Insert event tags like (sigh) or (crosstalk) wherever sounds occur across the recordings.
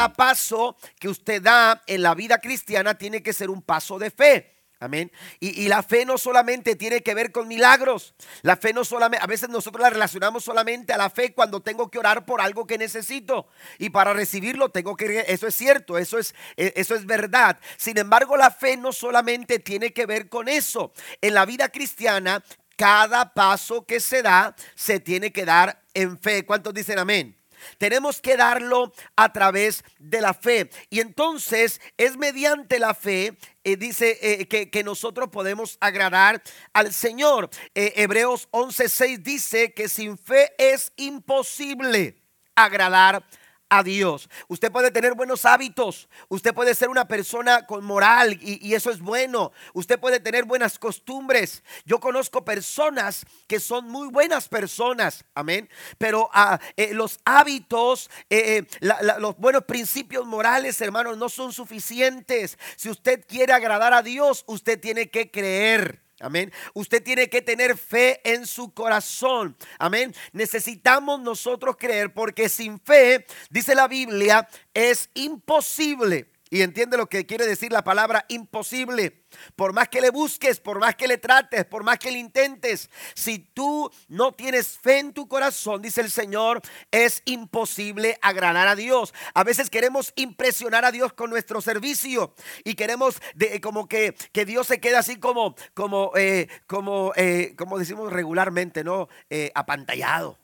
cada paso que usted da en la vida cristiana tiene que ser un paso de fe. Amén. Y, la fe no solamente tiene que ver con milagros. La fe no solamente, a veces nosotros la relacionamos solamente a la fe cuando tengo que orar por algo que necesito. Y para recibirlo tengo que, eso es cierto, eso es, e, eso es verdad. Sin embargo, la fe no solamente tiene que ver con eso. En la vida cristiana, cada paso que se da se tiene que dar en fe. ¿Cuántos dicen amén? Tenemos que darlo a través de la fe. Y entonces es mediante la fe, eh, dice eh, que, nosotros podemos agradar al Señor. Eh, Hebreos 11:6 dice que sin fe es imposible agradar a Dios. Usted puede tener buenos hábitos, usted puede ser una persona con moral y, eso es bueno. Usted puede tener buenas costumbres. Yo conozco personas que son muy buenas personas, amén. Pero ah, eh, los hábitos, eh, eh, los buenos principios morales, hermanos, no son suficientes. Si usted quiere agradar a Dios, usted tiene que creer. Amén. Usted tiene que tener fe en su corazón. Amén. Necesitamos nosotros creer porque sin fe, dice la Biblia, es imposible y entiende lo que quiere decir la palabra imposible. Por más que le busques, por más que le trates, por más que le intentes, si tú no tienes fe en tu corazón, dice el Señor, es imposible agradar a Dios. A veces queremos impresionar a Dios con nuestro servicio y queremos de, como que, que, Dios se quede así como, como, eh, como, eh, como decimos regularmente, ¿no? Eh, apantallado.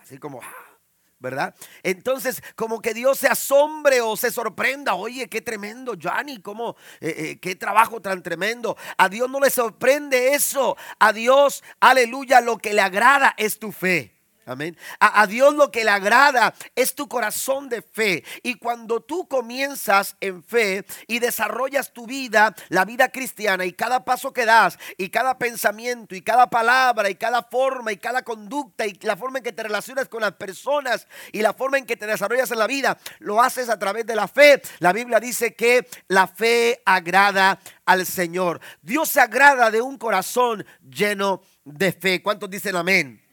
Así como... ¿verdad? Entonces, como que Dios se asombre o se sorprenda, oye, qué tremendo, Johnny, cómo, eh, eh, qué trabajo tan tremendo. A Dios no le sorprende eso. A Dios, aleluya, lo que le agrada es tu fe. Amén. A, Dios lo que le agrada es tu corazón de fe. Y cuando tú comienzas en fe y desarrollas tu vida, la vida cristiana, y cada paso que das, y cada pensamiento, y cada palabra, y cada forma, y cada conducta, y la forma en que te relacionas con las personas, y la forma en que te desarrollas en la vida, lo haces a través de la fe. La Biblia dice que la fe agrada al Señor. Dios se agrada de un corazón lleno de fe. ¿Cuántos dicen amén?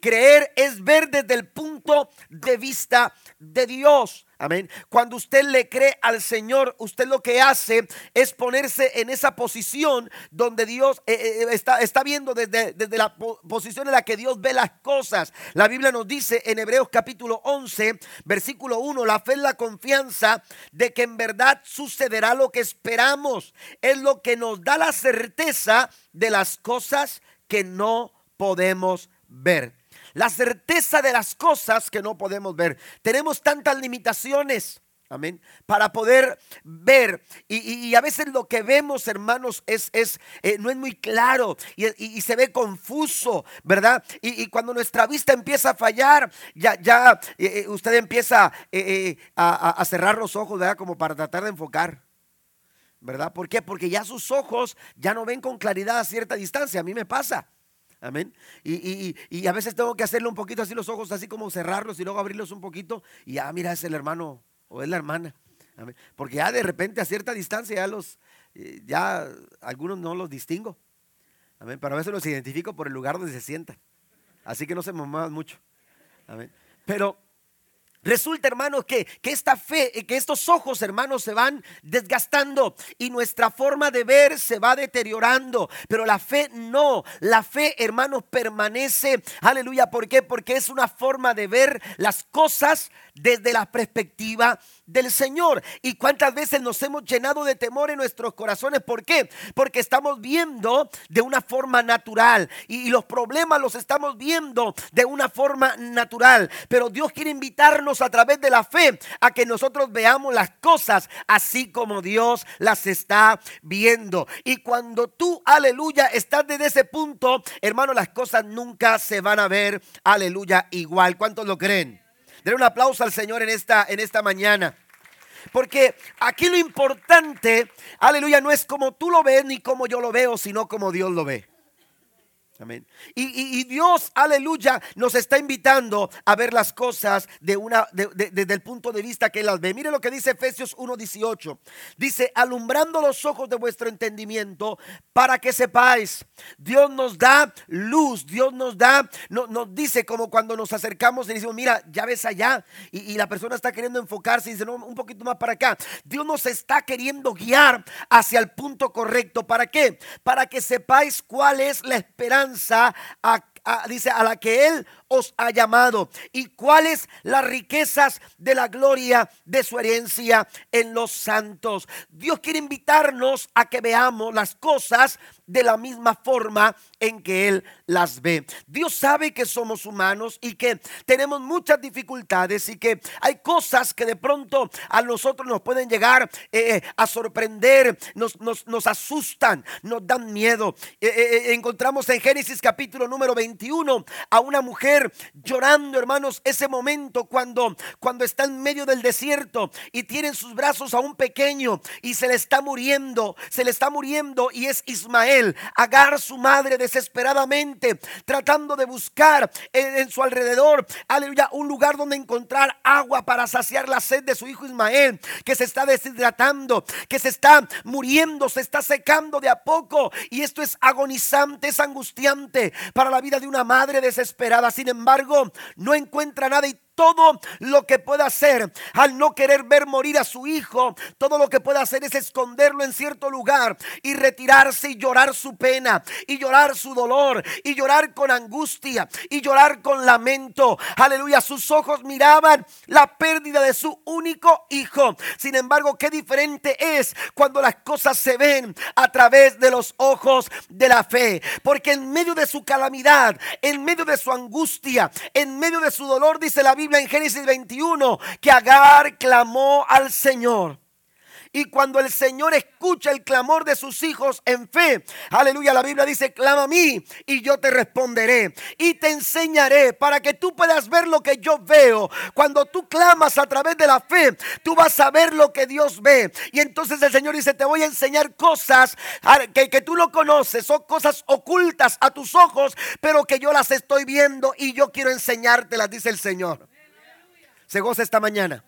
Creer es ver desde el punto de vista de Dios. Amén. Cuando usted le cree al Señor, usted lo que hace es ponerse en esa posición donde Dios eh, eh, está, está, viendo desde, desde, la posición en la que Dios ve las cosas. La Biblia nos dice en Hebreos capítulo 11, versículo 1, la fe es la confianza de que en verdad sucederá lo que esperamos. Es lo que nos da la certeza de las cosas que no podemos ver la certeza de las cosas que no podemos ver. Tenemos tantas limitaciones. Amén. Para poder ver. Y, a veces lo que vemos, hermanos, es, es eh, no es muy claro y, se ve confuso, ¿verdad? Y, cuando nuestra vista empieza a fallar, ya, ya eh, eh, usted empieza a, a, cerrar los ojos, ¿verdad? Como para tratar de enfocar. ¿Verdad? ¿Por qué? Porque ya sus ojos ya no ven con claridad a cierta distancia. A mí me pasa. Amén. Y, a veces tengo que hacerle un poquito así los ojos, así como cerrarlos y luego abrirlos un poquito. Y ya, mira, es el hermano o es la hermana. Amén. Porque ya de repente a cierta distancia ya los, eh, ya algunos no los distingo. Amén. Pero a veces los identifico por el lugar donde se sientan. Así que no se me muevan mucho. Amén. Pero Resulta, hermanos, que, que, esta fe, que estos ojos, hermanos, se van desgastando y nuestra forma de ver se va deteriorando. Pero la fe no. La fe, hermanos, permanece. Aleluya. ¿Por qué? Porque es una forma de ver las cosas desde la perspectiva del Señor. ¿Y cuántas veces nos hemos llenado de temor en nuestros corazones? ¿Por qué? Porque estamos viendo de una forma natural y, los problemas los estamos viendo de una forma natural. Pero Dios quiere invitarnos a través de la fe a que nosotros veamos las cosas así como Dios las está viendo. Y cuando tú, aleluya, estás desde ese punto, hermano, las cosas nunca se van a ver, aleluya, igual. ¿Cuántos lo creen? Denle un aplauso al Señor en esta, en esta mañana. Porque aquí lo importante, aleluya, no es como tú lo ves ni como yo lo veo, sino como Dios lo ve. Amén. Y, Dios, aleluya, nos está invitando a ver las cosas de una, desde el punto de vista que Él las ve. Mire lo que dice Efesios 1.18. Dice, alumbrando los ojos de vuestro entendimiento para que sepáis. Dios nos da luz, Dios nos da, nos dice como cuando nos acercamos y decimos, mira, ya ves allá. Y, la persona está queriendo enfocarse y dice, no, un poquito más para acá. Dios nos está queriendo guiar hacia el punto correcto. ¿Para qué? Para que sepáis cuál es la esperanza dice, a la que Él os ha llamado y cuáles las riquezas de la gloria de su herencia en los santos. Dios quiere invitarnos a que veamos las cosas de la misma forma en que Él las ve. Dios sabe que somos humanos y que tenemos muchas dificultades y que hay cosas que de pronto a nosotros nos pueden llegar eh, a sorprender, nos, nos, asustan, nos dan miedo. Eh, eh, encontramos en Génesis capítulo número 21 a una mujer llorando, hermanos, ese momento cuando, cuando está en medio del desierto y tiene en sus brazos a un pequeño y se le está muriendo, se le está muriendo y es Ismael. Agar su madre desesperadamente tratando de buscar en, su alrededor, aleluya, un lugar donde encontrar agua para saciar la sed de su hijo Ismael, que se está deshidratando, que se está muriendo, se está secando de a poco. Y esto es agonizante, es angustiante para la vida de una madre desesperada. Sin embargo, no encuentra nada y todo lo que pueda hacer al no querer ver morir a su hijo, todo lo que puede hacer es esconderlo en cierto lugar y retirarse y llorar su pena y llorar su dolor y llorar con angustia y llorar con lamento. Aleluya, sus ojos miraban la pérdida de su único hijo. Sin embargo, qué diferente es cuando las cosas se ven a través de los ojos de la fe. Porque en medio de su calamidad, en medio de su angustia, en medio de su dolor, dice la Biblia, en Génesis 21 que Agar clamó al Señor. Y cuando el Señor escucha el clamor de sus hijos en fe, aleluya, la Biblia dice, clama a mí y yo te responderé y te enseñaré para que tú puedas ver lo que yo veo. Cuando tú clamas a través de la fe, tú vas a ver lo que Dios ve. Y entonces el Señor dice, te voy a enseñar cosas que, que tú no conoces, son cosas ocultas a tus ojos, pero que yo las estoy viendo y yo quiero enseñártelas, dice el Señor se goza esta mañana.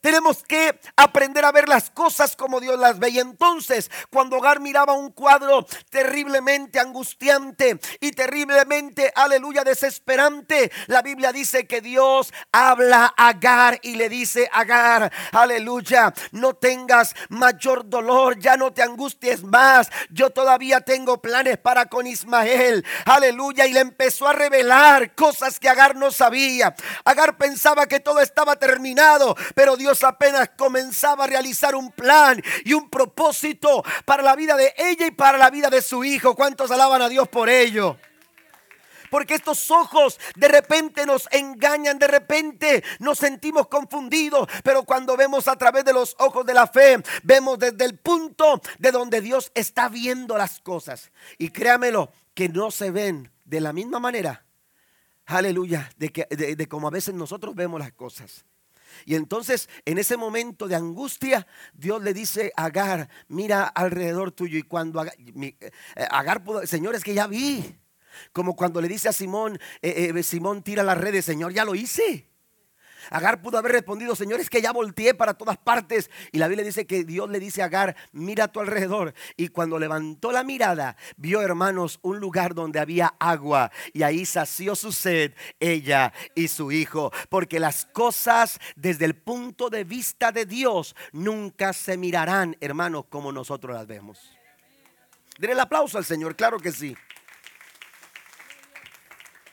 Tenemos que aprender a ver las cosas como Dios las ve. Y entonces, cuando Agar miraba un cuadro terriblemente angustiante y terriblemente, aleluya, desesperante, la Biblia dice que Dios habla a Agar y le dice Agar, aleluya, no tengas mayor dolor, ya no te angusties más. Yo todavía tengo planes para con Ismael, aleluya. Y le empezó a revelar cosas que Agar no sabía. Agar pensaba que todo estaba terminado, pero Dios Dios apenas comenzaba a realizar un plan y un propósito para la vida de ella y para la vida de su hijo. ¿Cuántos alaban a Dios por ello? Porque estos ojos de repente nos engañan, de repente nos sentimos confundidos, pero cuando vemos a través de los ojos de la fe, vemos desde el punto de donde Dios está viendo las cosas. Y créamelo, que no se ven de la misma manera, aleluya, de, que, de como a veces nosotros vemos las cosas. Y entonces en ese momento de angustia, Dios le dice a Agar, mira alrededor tuyo. Y cuando eh, Agar, pudo, Señor, es que ya vi. Como cuando le dice a Simón, eh, eh, Simón tira las redes, Señor, ya lo hice. Agar pudo haber respondido, Señor, es que ya volteé para todas partes. Y la Biblia dice que Dios le dice a Agar, mira a tu alrededor. Y cuando levantó la mirada, vio, hermanos, un lugar donde había agua. Y ahí sació su sed ella y su hijo. Porque las cosas desde el punto de vista de Dios nunca se mirarán, hermanos, como nosotros las vemos. Denle el aplauso al Señor, claro que sí.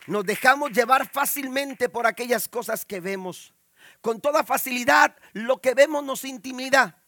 Nos dejamos llevar fácilmente por aquellas cosas que vemos. Con toda facilidad lo que vemos nos intimida.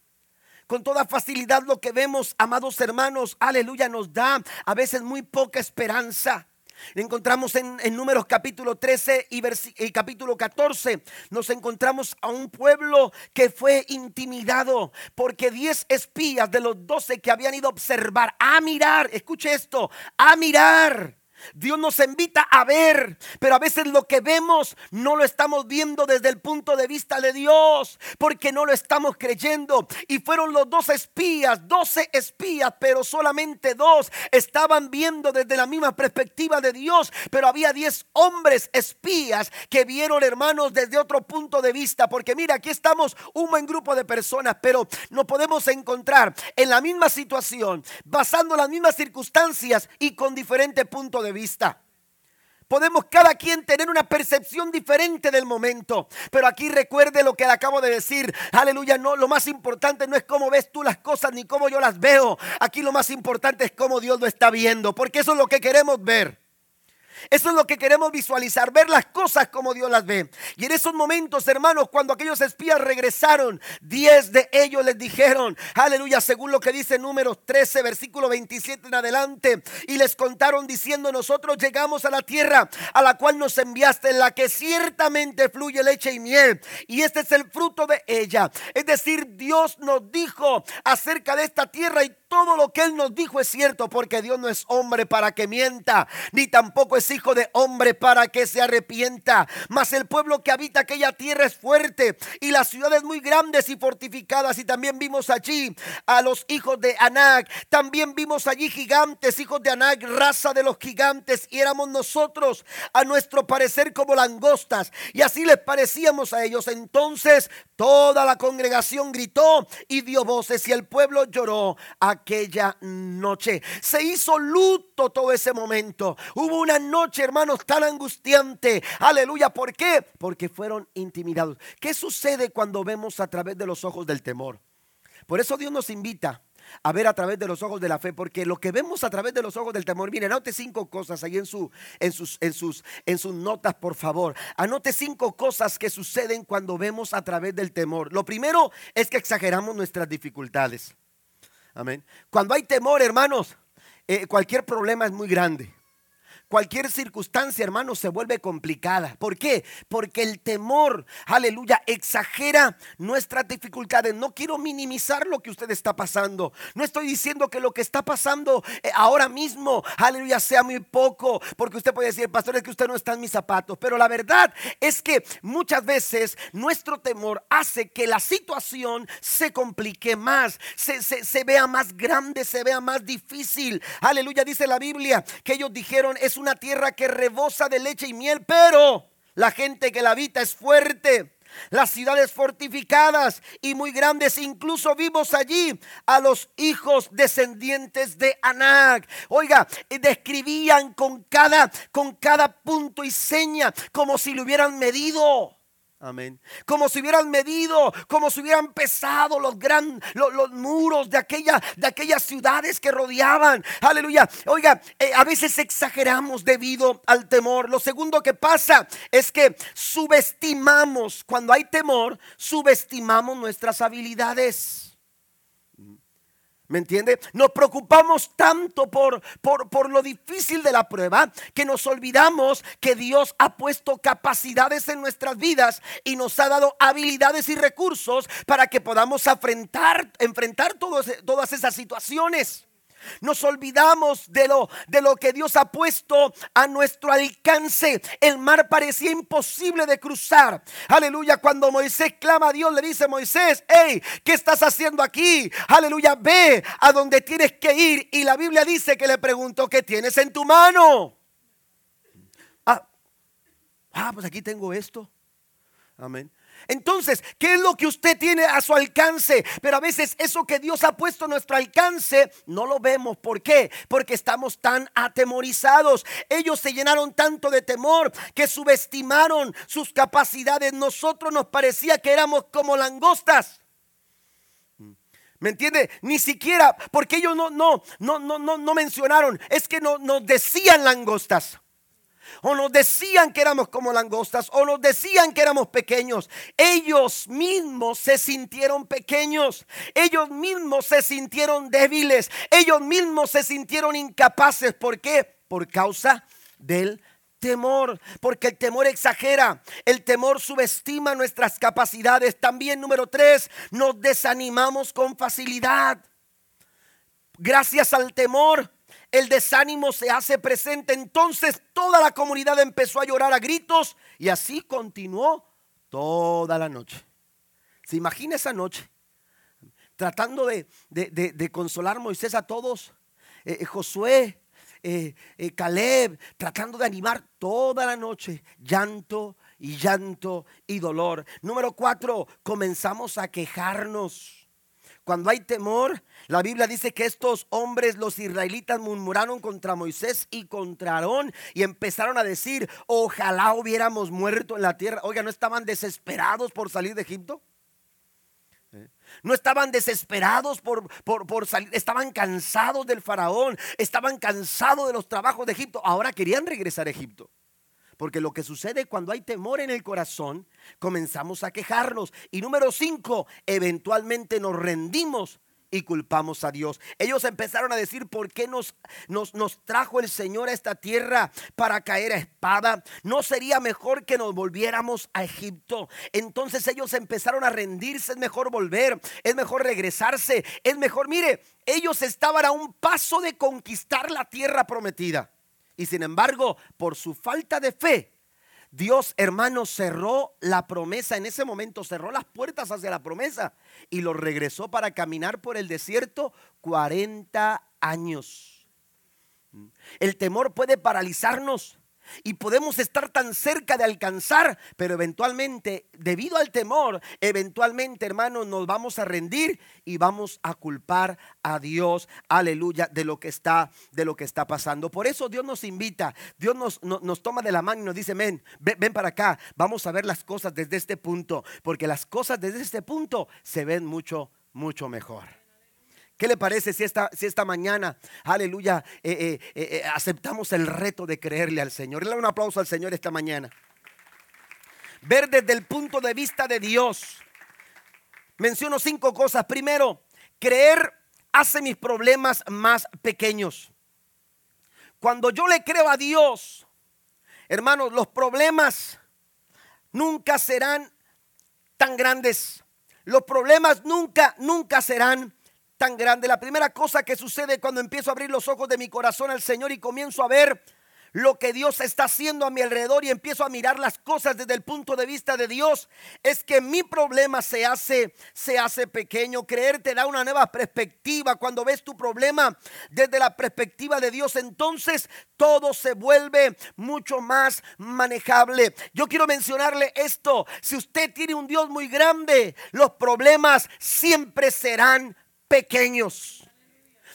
Con toda facilidad lo que vemos, amados hermanos, aleluya, nos da a veces muy poca esperanza. Encontramos en, Números capítulo 13 y, y, capítulo 14. Nos encontramos a un pueblo que fue intimidado porque 10 espías de los 12 que habían ido a observar, a mirar, escuche esto, a mirar Dios nos invita a ver, pero a veces lo que vemos no lo estamos viendo desde el punto de vista de Dios, porque no lo estamos creyendo. Y fueron los dos espías, doce espías, pero solamente dos estaban viendo desde la misma perspectiva de Dios, pero había diez hombres espías que vieron, hermanos, desde otro punto de vista, porque mira, aquí estamos un buen grupo de personas, pero no podemos encontrar en la misma situación, basando las mismas circunstancias y con diferente punto de vista. Podemos cada quien tener una percepción diferente del momento. Pero aquí recuerde lo que le acabo de decir. Aleluya, no, lo más importante no es cómo ves tú las cosas ni cómo yo las veo. Aquí lo más importante es cómo Dios lo está viendo, porque eso es lo que queremos ver. Eso es lo que queremos visualizar, ver las cosas como Dios las ve. Y en esos momentos, hermanos, cuando aquellos espías regresaron, diez de ellos les dijeron, aleluya, según lo que dice números 13, versículo 27 en adelante, y les contaron diciendo, nosotros llegamos a la tierra a la cual nos enviaste, en la que ciertamente fluye leche y miel, y este es el fruto de ella. Es decir, Dios nos dijo acerca de esta tierra y todo lo que Él nos dijo es cierto, porque Dios no es hombre para que mienta, ni tampoco es hijo de hombre para que se arrepienta. Mas el pueblo que habita aquella tierra es fuerte y las ciudades muy grandes y fortificadas. Y también vimos allí a los hijos de Anac. También vimos allí gigantes, hijos de Anac, raza de los gigantes. Y éramos nosotros, a nuestro parecer, como langostas. Y así les parecíamos a ellos. Entonces toda la congregación gritó y dio voces y el pueblo lloró aquella noche. Se hizo luto todo ese momento. Hubo una noche, hermanos, tan angustiante. Aleluya. ¿Por qué? Porque fueron intimidados. ¿Qué sucede cuando vemos a través de los ojos del temor? Por eso Dios nos invita a ver a través de los ojos de la fe, porque lo que vemos a través de los ojos del temor, miren, anote cinco cosas ahí en, su, en, sus, en, sus, en sus notas, por favor. Anote cinco cosas que suceden cuando vemos a través del temor. Lo primero es que exageramos nuestras dificultades. Amén. Cuando hay temor, hermanos, eh, cualquier problema es muy grande. Cualquier circunstancia, hermano, se vuelve complicada. ¿Por qué? Porque el temor, aleluya, exagera nuestras dificultades. No quiero minimizar lo que usted está pasando. No estoy diciendo que lo que está pasando eh, ahora mismo, aleluya, sea muy poco. Porque usted puede decir, pastor, es que usted no está en mis zapatos. Pero la verdad es que muchas veces nuestro temor hace que la situación se complique más, se, se vea más grande, se vea más difícil. Aleluya, dice la Biblia que ellos dijeron, es una tierra que rebosa de leche y miel, pero la gente que la habita es fuerte. Las ciudades fortificadas y muy grandes, incluso vimos allí a los hijos descendientes de Anac. Oiga, describían con cada, con cada punto y seña como si lo hubieran medido. Amén. Como si hubieran medido, como si hubieran pesado los, gran, los, muros de, aquella, de aquellas ciudades que rodeaban. Aleluya. Oiga, eh, a veces exageramos debido al temor. Lo segundo que pasa es que subestimamos, cuando hay temor, subestimamos nuestras habilidades. ¿Me entiende? Nos preocupamos tanto por, por, por, lo difícil de la prueba que nos olvidamos que Dios ha puesto capacidades en nuestras vidas y nos ha dado habilidades y recursos para que podamos enfrentar, enfrentar todas esas situaciones. Nos olvidamos de lo, de lo que Dios ha puesto a nuestro alcance. El mar parecía imposible de cruzar. Aleluya. Cuando Moisés clama a Dios, le dice Moisés, hey, ¿qué estás haciendo aquí? Aleluya, ve a donde tienes que ir. Y la Biblia dice que le preguntó, ¿qué tienes en tu mano? Ah, ah pues aquí tengo esto. Amén. Entonces, ¿qué es lo que usted tiene a su alcance? Pero a veces eso que Dios ha puesto a nuestro alcance no lo vemos. ¿Por qué? Porque estamos tan atemorizados. Ellos se llenaron tanto de temor que subestimaron sus capacidades. Nosotros nos parecía que éramos como langostas. ¿Me entiende? Ni siquiera, porque ellos no, no, no, no, no, no mencionaron, es que no, nos decían langostas o nos decían que éramos como langostas, o nos decían que éramos pequeños. Ellos mismos se sintieron pequeños, ellos mismos se sintieron débiles, ellos mismos se sintieron incapaces. ¿Por qué? Por causa del temor, porque el temor exagera, el temor subestima nuestras capacidades. También número tres, nos desanimamos con facilidad. Gracias al temor el desánimo se hace presente. Entonces toda la comunidad empezó a llorar a gritos y así continuó toda la noche. ¿Se imagina esa noche? Tratando de, consolar Moisés a todos. Eh, eh, Josué, eh, Caleb, tratando de animar toda la noche. Llanto y llanto y dolor. Número cuatro, comenzamos a quejarnos. Cuando hay temor, la Biblia dice que estos hombres, los israelitas, murmuraron contra Moisés y contra Aarón y empezaron a decir, ojalá hubiéramos muerto en la tierra. Oiga, ¿no estaban desesperados por salir de Egipto? ¿Eh? No estaban desesperados por, por, por, salir, estaban cansados del faraón, estaban cansados de los trabajos de Egipto, ahora querían regresar a Egipto. Porque lo que sucede cuando hay temor en el corazón, comenzamos a quejarnos. Y número cinco, eventualmente nos rendimos y culpamos a Dios. Ellos empezaron a decir, ¿por qué nos, nos, nos, trajo el Señor a esta tierra para caer a espada? ¿No sería mejor que nos volviéramos a Egipto? Entonces ellos empezaron a rendirse, es mejor volver, es mejor regresarse, es mejor, mire, ellos estaban a un paso de conquistar la tierra prometida. Y sin embargo, por su falta de fe, Dios, hermano, cerró la promesa. En ese momento cerró las puertas hacia la promesa y lo regresó para caminar por el desierto 40 años. El temor puede paralizarnos. Y podemos estar tan cerca de alcanzar, pero eventualmente, debido al temor, eventualmente, hermanos, nos vamos a rendir y vamos a culpar a Dios, aleluya, de lo que está, de lo que está pasando. Por eso Dios nos invita, Dios nos, nos toma de la mano y nos dice, ven, ven para acá, vamos a ver las cosas desde este punto, porque las cosas desde este punto se ven mucho, mucho mejor. ¿Qué le parece si esta, si esta mañana, aleluya, eh, eh, eh, aceptamos el reto de creerle al Señor? Le un aplauso al Señor esta mañana. Ver desde el punto de vista de Dios. Menciono cinco cosas. Primero, creer hace mis problemas más pequeños. Cuando yo le creo a Dios, hermanos, los problemas nunca serán tan grandes. Los problemas nunca, nunca serán tan grande. La primera cosa que sucede cuando empiezo a abrir los ojos de mi corazón al Señor y comienzo a ver lo que Dios está haciendo a mi alrededor y empiezo a mirar las cosas desde el punto de vista de Dios, es que mi problema se hace se hace pequeño. Creer te da una nueva perspectiva cuando ves tu problema desde la perspectiva de Dios, entonces todo se vuelve mucho más manejable. Yo quiero mencionarle esto, si usted tiene un Dios muy grande, los problemas siempre serán pequeños.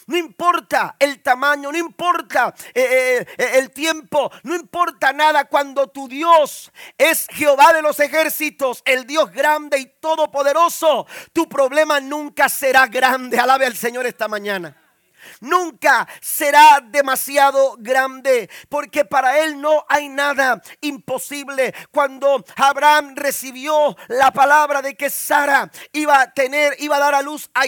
No importa el tamaño, no importa eh, eh, eh, el tiempo, no importa nada cuando tu Dios es Jehová de los ejércitos, el Dios grande y todopoderoso. Tu problema nunca será grande. Alabe al Señor esta mañana nunca será demasiado grande, porque para Él no hay nada imposible. Cuando Abraham recibió la palabra de que Sara iba a tener, iba a dar a luz a,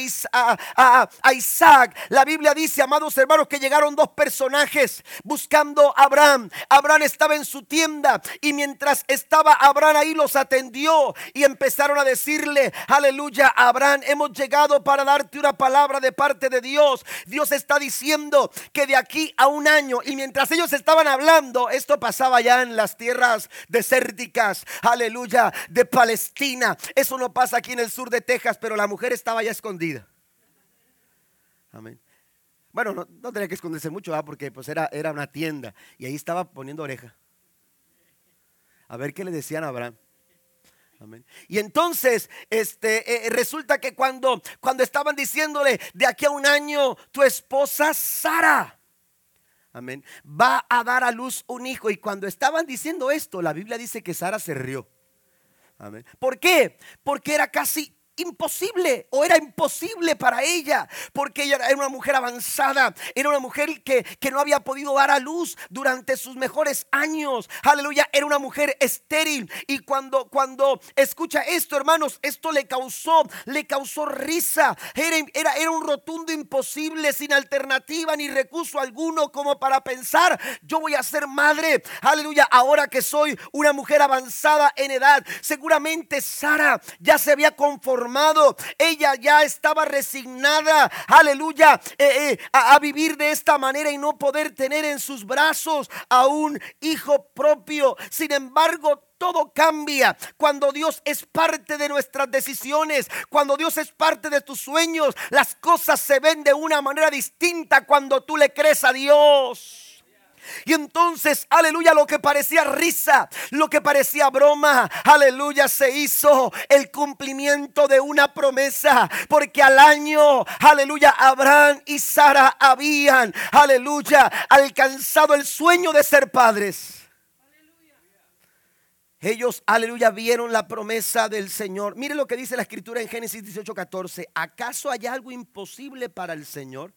Isaac, la Biblia dice, amados hermanos, que llegaron dos personajes buscando a Abraham. Abraham estaba en su tienda y mientras estaba Abraham ahí los atendió y empezaron a decirle, aleluya, Abraham, hemos llegado para darte una palabra de parte de Dios. Dios está diciendo que de aquí a un año, y mientras ellos estaban hablando, esto pasaba ya en las tierras desérticas, aleluya, de Palestina. Eso no pasa aquí en el sur de Texas, pero la mujer estaba ya escondida. Amén. Bueno, no, tenía que esconderse mucho, porque pues era, era una tienda y ahí estaba poniendo oreja. A ver qué le decían a Abraham. Y entonces, este, eh, resulta que cuando, cuando estaban diciéndole, de aquí a un año, tu esposa Sara, amén, va a dar a luz un hijo. Y cuando estaban diciendo esto, la Biblia dice que Sara se rió. Amén. ¿Por qué? Porque era casi imposible o era imposible para ella porque ella era una mujer avanzada, era una mujer que, que, no había podido dar a luz durante sus mejores años. Aleluya, era una mujer estéril y cuando cuando escucha esto, hermanos, esto le causó le causó risa. Era, era, era un rotundo imposible sin alternativa ni recurso alguno como para pensar, yo voy a ser madre. Aleluya, ahora que soy una mujer avanzada en edad. Seguramente Sara ya se había conformado Ella ya estaba resignada, aleluya, eh, eh, a vivir de esta manera y no poder tener en sus brazos a un hijo propio. Sin embargo, todo cambia cuando Dios es parte de nuestras decisiones, cuando Dios es parte de tus sueños. Las cosas se ven de una manera distinta cuando tú le crees a Dios. Y entonces, aleluya, lo que parecía risa, lo que parecía broma, aleluya, se hizo el cumplimiento de una promesa. Porque al año, aleluya, Abraham y Sara habían, aleluya, alcanzado el sueño de ser padres. Ellos, aleluya, vieron la promesa del Señor. Mire lo que dice la escritura en Génesis 18, 14. ¿Acaso hay algo imposible para el Señor?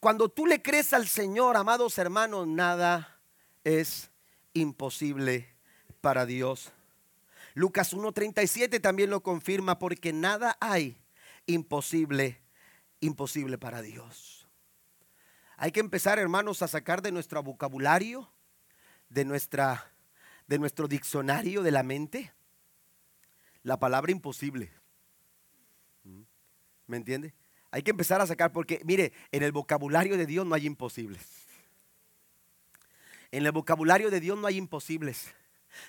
Cuando tú le crees al Señor, amados hermanos, nada es imposible para Dios. Lucas 1.37 también lo confirma porque nada hay imposible, imposible para Dios. Hay que empezar, hermanos, a sacar de nuestro vocabulario, de, nuestra, de nuestro diccionario de la mente, la palabra imposible. ¿Mm? ¿Me entiende? Hay que empezar a sacar porque, mire, en el vocabulario de Dios no hay imposibles. En el vocabulario de Dios no hay imposibles.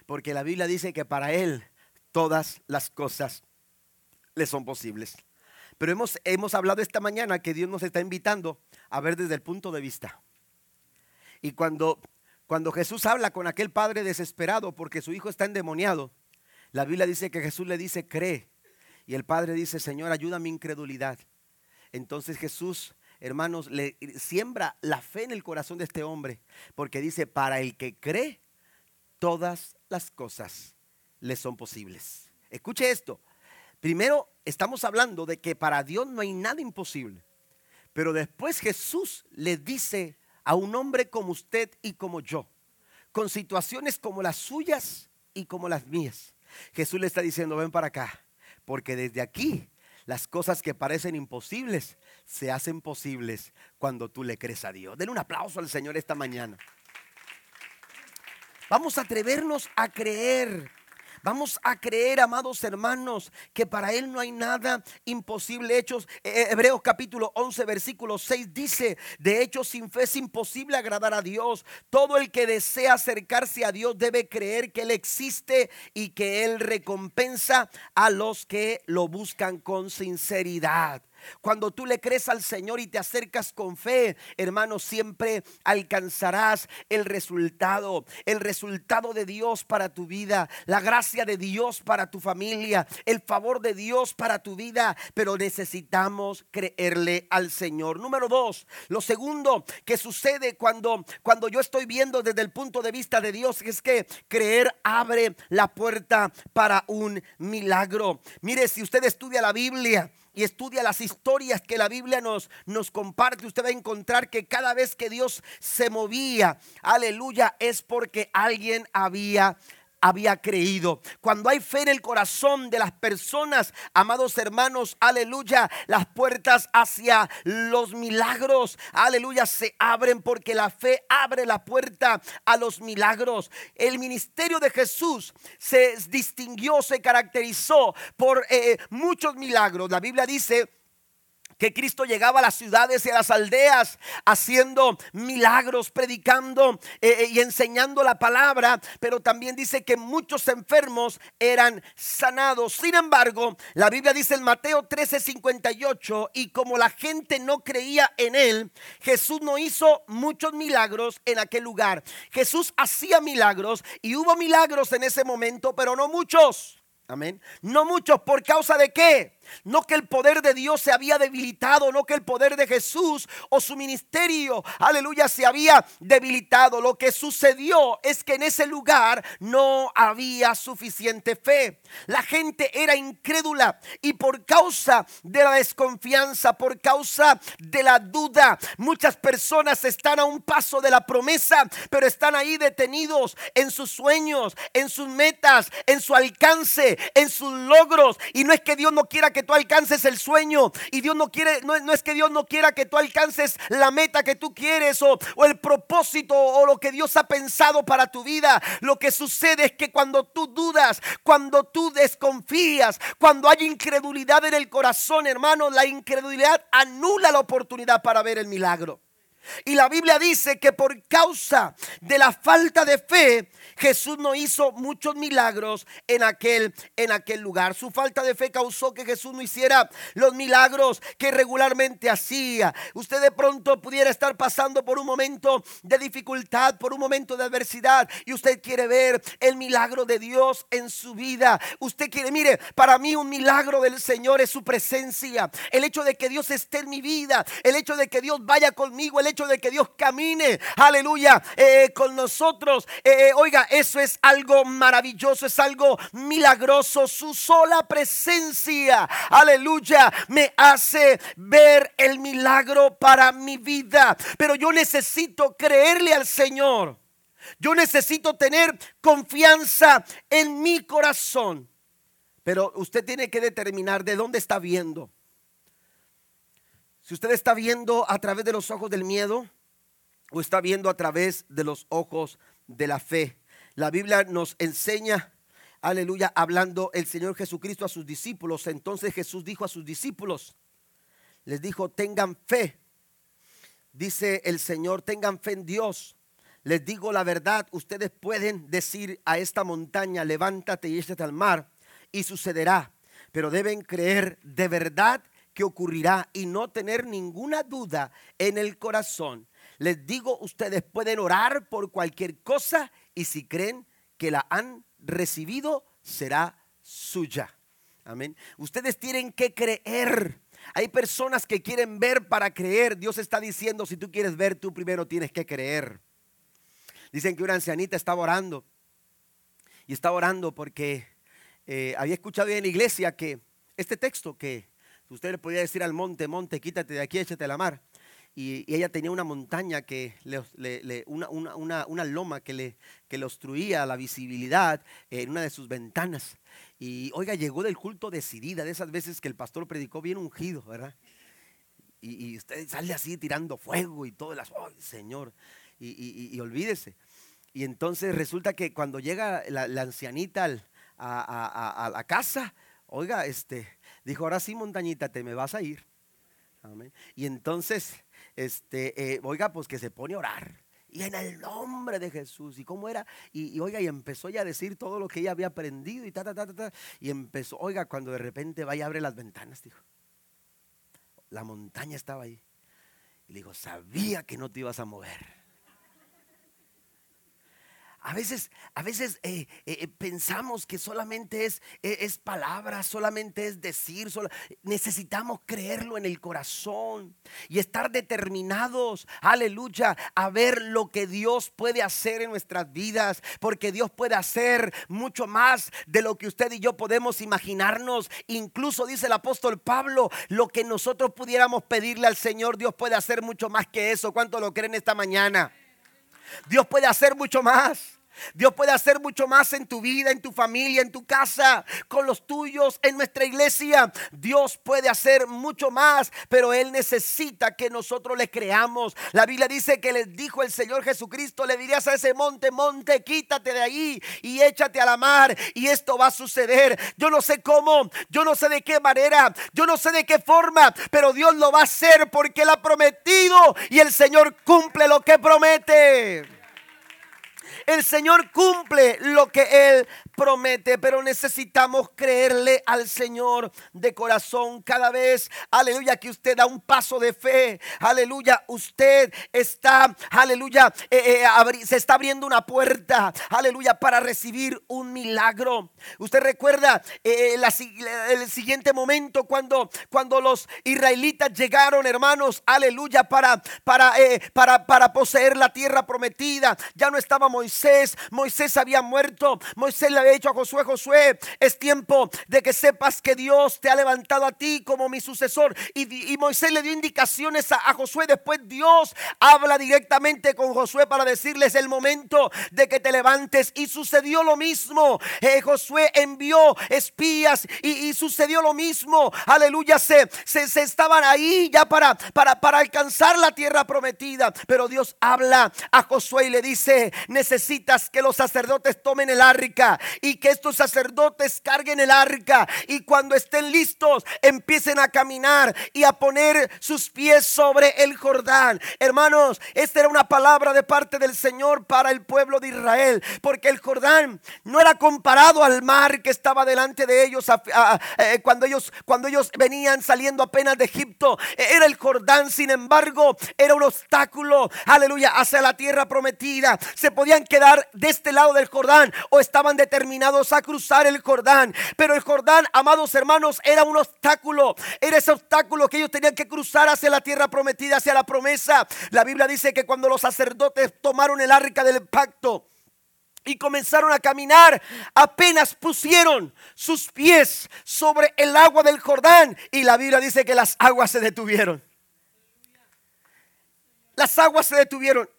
Porque la Biblia dice que para Él todas las cosas le son posibles. Pero hemos, hemos hablado esta mañana que Dios nos está invitando a ver desde el punto de vista. Y cuando, cuando Jesús habla con aquel padre desesperado porque su hijo está endemoniado, la Biblia dice que Jesús le dice, cree. Y el padre dice, Señor, ayuda a mi incredulidad. Entonces Jesús, hermanos, le siembra la fe en el corazón de este hombre, porque dice, para el que cree, todas las cosas le son posibles. Escuche esto. Primero, estamos hablando de que para Dios no hay nada imposible. Pero después Jesús le dice a un hombre como usted y como yo, con situaciones como las suyas y como las mías. Jesús le está diciendo, ven para acá, porque desde aquí las cosas que parecen imposibles se hacen posibles cuando tú le crees a Dios. Den un aplauso al Señor esta mañana. Vamos a atrevernos a creer Vamos a creer, amados hermanos, que para Él no hay nada imposible. Hechos, eh, eh, Hebreos capítulo 11, versículo 6 dice, de hecho sin fe es imposible agradar a Dios. Todo el que desea acercarse a Dios debe creer que Él existe y que Él recompensa a los que lo buscan con sinceridad. Cuando tú le crees al Señor y te acercas con fe, hermano, siempre alcanzarás el resultado, el resultado de Dios para tu vida, la gracia de Dios para tu familia, el favor de Dios para tu vida, pero necesitamos creerle al Señor. Número dos, lo segundo que sucede cuando, cuando yo estoy viendo desde el punto de vista de Dios es que creer abre la puerta para un milagro. Mire, si usted estudia la Biblia, y estudia las historias que la Biblia nos, nos comparte, usted va a encontrar que cada vez que Dios se movía, aleluya, es porque alguien había había creído. Cuando hay fe en el corazón de las personas, amados hermanos, aleluya, las puertas hacia los milagros, aleluya, se abren porque la fe abre la puerta a los milagros. El ministerio de Jesús se distinguió, se caracterizó por eh, muchos milagros. La Biblia dice que Cristo llegaba a las ciudades y a las aldeas haciendo milagros, predicando eh, eh, y enseñando la palabra, pero también dice que muchos enfermos eran sanados. Sin embargo, la Biblia dice en Mateo 13:58, y como la gente no creía en él, Jesús no hizo muchos milagros en aquel lugar. Jesús hacía milagros y hubo milagros en ese momento, pero no muchos. Amén. No muchos, ¿por causa de qué? No que el poder de Dios se había debilitado, no que el poder de Jesús o su ministerio, aleluya, se había debilitado. Lo que sucedió es que en ese lugar no había suficiente fe. La gente era incrédula y por causa de la desconfianza, por causa de la duda, muchas personas están a un paso de la promesa, pero están ahí detenidos en sus sueños, en sus metas, en su alcance, en sus logros. Y no es que Dios no quiera que que tú alcances el sueño. Y Dios no quiere, no, es que Dios no quiera que tú alcances la meta que tú quieres o, o el propósito o lo que Dios ha pensado para tu vida. Lo que sucede es que cuando tú dudas, cuando tú desconfías, cuando hay incredulidad en el corazón, hermano, la incredulidad anula la oportunidad para ver el milagro. Y la Biblia dice que por causa de la falta de fe, Jesús no hizo muchos milagros en aquel, en aquel lugar. Su falta de fe causó que Jesús no hiciera los milagros que regularmente hacía. Usted de pronto pudiera estar pasando por un momento de dificultad, por un momento de adversidad y usted quiere ver el milagro de Dios en su vida. Usted quiere, mire, para mí un milagro del Señor es su presencia. El hecho de que Dios esté en mi vida, el hecho de que Dios vaya conmigo, el hecho de que Dios camine, aleluya, eh, con nosotros. Eh, oiga, eso es algo maravilloso, es algo milagroso. Su sola presencia, aleluya, me hace ver el milagro para mi vida. Pero yo necesito creerle al Señor. Yo necesito tener confianza en mi corazón. Pero usted tiene que determinar de dónde está viendo. Si usted está viendo a través de los ojos del miedo o está viendo a través de los ojos de la fe. La Biblia nos enseña, aleluya, hablando el Señor Jesucristo a sus discípulos. Entonces Jesús dijo a sus discípulos, les dijo, tengan fe. Dice el Señor, tengan fe en Dios. Les digo la verdad, ustedes pueden decir a esta montaña, levántate y échate al mar, y sucederá. Pero deben creer de verdad que ocurrirá y no tener ninguna duda en el corazón. Les digo, ustedes pueden orar por cualquier cosa y si creen que la han recibido, será suya. Amén. Ustedes tienen que creer. Hay personas que quieren ver para creer. Dios está diciendo, si tú quieres ver, tú primero tienes que creer. Dicen que una ancianita estaba orando. Y estaba orando porque eh, había escuchado en la iglesia que este texto que usted le podía decir al monte, monte, quítate de aquí, échate a la mar y, ella tenía una montaña que le, una, loma que le, que le obstruía la visibilidad en una de sus ventanas. Y oiga, llegó del culto decidida, de esas veces que el pastor predicó bien ungido, ¿verdad? Y, usted sale así tirando fuego y todo, las, oh, Señor, y, olvídese. Y entonces resulta que cuando llega la, ancianita a, a, la casa, oiga, este, dijo, ahora sí, montañita, te me vas a ir. Amén. Y entonces este, eh, oiga, pues que se pone a orar. Y en el nombre de Jesús. ¿Y cómo era? Y, oiga, y empezó ya a decir todo lo que ella había aprendido y ta, ta, ta, ta, Y empezó, oiga, cuando de repente va y abre las ventanas, dijo. La montaña estaba ahí. Y le dijo, sabía que no te ibas a mover. A veces, a veces eh, eh, pensamos que solamente es, es palabra, solamente es decir. necesitamos creerlo en el corazón y estar determinados, aleluya, a ver lo que Dios puede hacer en nuestras vidas. Porque Dios puede hacer mucho más de lo que usted y yo podemos imaginarnos. Incluso dice el apóstol Pablo, lo que nosotros pudiéramos pedirle al Señor, Dios puede hacer mucho más que eso. ¿Cuánto lo creen esta mañana? Dios puede hacer mucho más. Dios puede hacer mucho más en tu vida, en tu familia, en tu casa, con los tuyos, en nuestra iglesia. Dios puede hacer mucho más, pero Él necesita que nosotros le creamos. La Biblia dice que les dijo el Señor Jesucristo, le dirías a ese monte, monte, quítate de ahí y échate a la mar y esto va a suceder. Yo no sé cómo, yo no sé de qué manera, yo no sé de qué forma, pero Dios lo va a hacer porque Él ha prometido y el Señor cumple lo que promete. El Señor cumple lo que Él promete, pero necesitamos creerle al Señor de corazón cada vez. Aleluya, que usted da un paso de fe. Aleluya, usted está, aleluya, eh, eh, se está abriendo una puerta. Aleluya, para recibir un milagro. Usted recuerda eh, el siguiente momento cuando, cuando los israelitas llegaron, hermanos, aleluya, para, para, para, para poseer la tierra prometida. Ya no estaba Moisés Moisés, había muerto. Moisés le había dicho a Josué, Josué, es tiempo de que sepas que Dios te ha levantado a ti como mi sucesor. Y, Moisés le dio indicaciones a, Josué. Después Dios habla directamente con Josué para decirles el momento de que te levantes. Y sucedió lo mismo. Eh, Josué envió espías y, sucedió lo mismo. Aleluya, se, se, estaban ahí ya para, para, para alcanzar la tierra prometida. Pero Dios habla a Josué y le dice, necesitas que los sacerdotes tomen el arca y que estos sacerdotes carguen el arca y cuando estén listos empiecen a caminar y a poner sus pies sobre el Jordán. Hermanos, esta era una palabra de parte del Señor para el pueblo de Israel, porque el Jordán no era comparado al mar que estaba delante de ellos eh, cuando ellos cuando ellos venían saliendo apenas de Egipto. Era el Jordán, sin embargo, era un obstáculo, aleluya, hacia la tierra prometida. Se podían quedar de este lado del Jordán o estaban determinados a cruzar el Jordán. Pero el Jordán, amados hermanos, era un obstáculo. Era ese obstáculo que ellos tenían que cruzar hacia la tierra prometida, hacia la promesa. La Biblia dice que cuando los sacerdotes tomaron el arca del pacto, y comenzaron a caminar, apenas pusieron sus pies sobre el agua del Jordán y la Biblia dice que las aguas se detuvieron. Las aguas se detuvieron.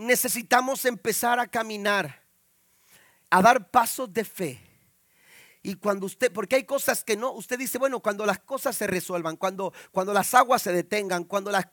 Necesitamos empezar a caminar, a dar pasos de fe y cuando usted, porque hay cosas que no, usted dice, bueno, cuando las cosas se resuelvan, cuando, cuando las aguas se detengan, cuando, las,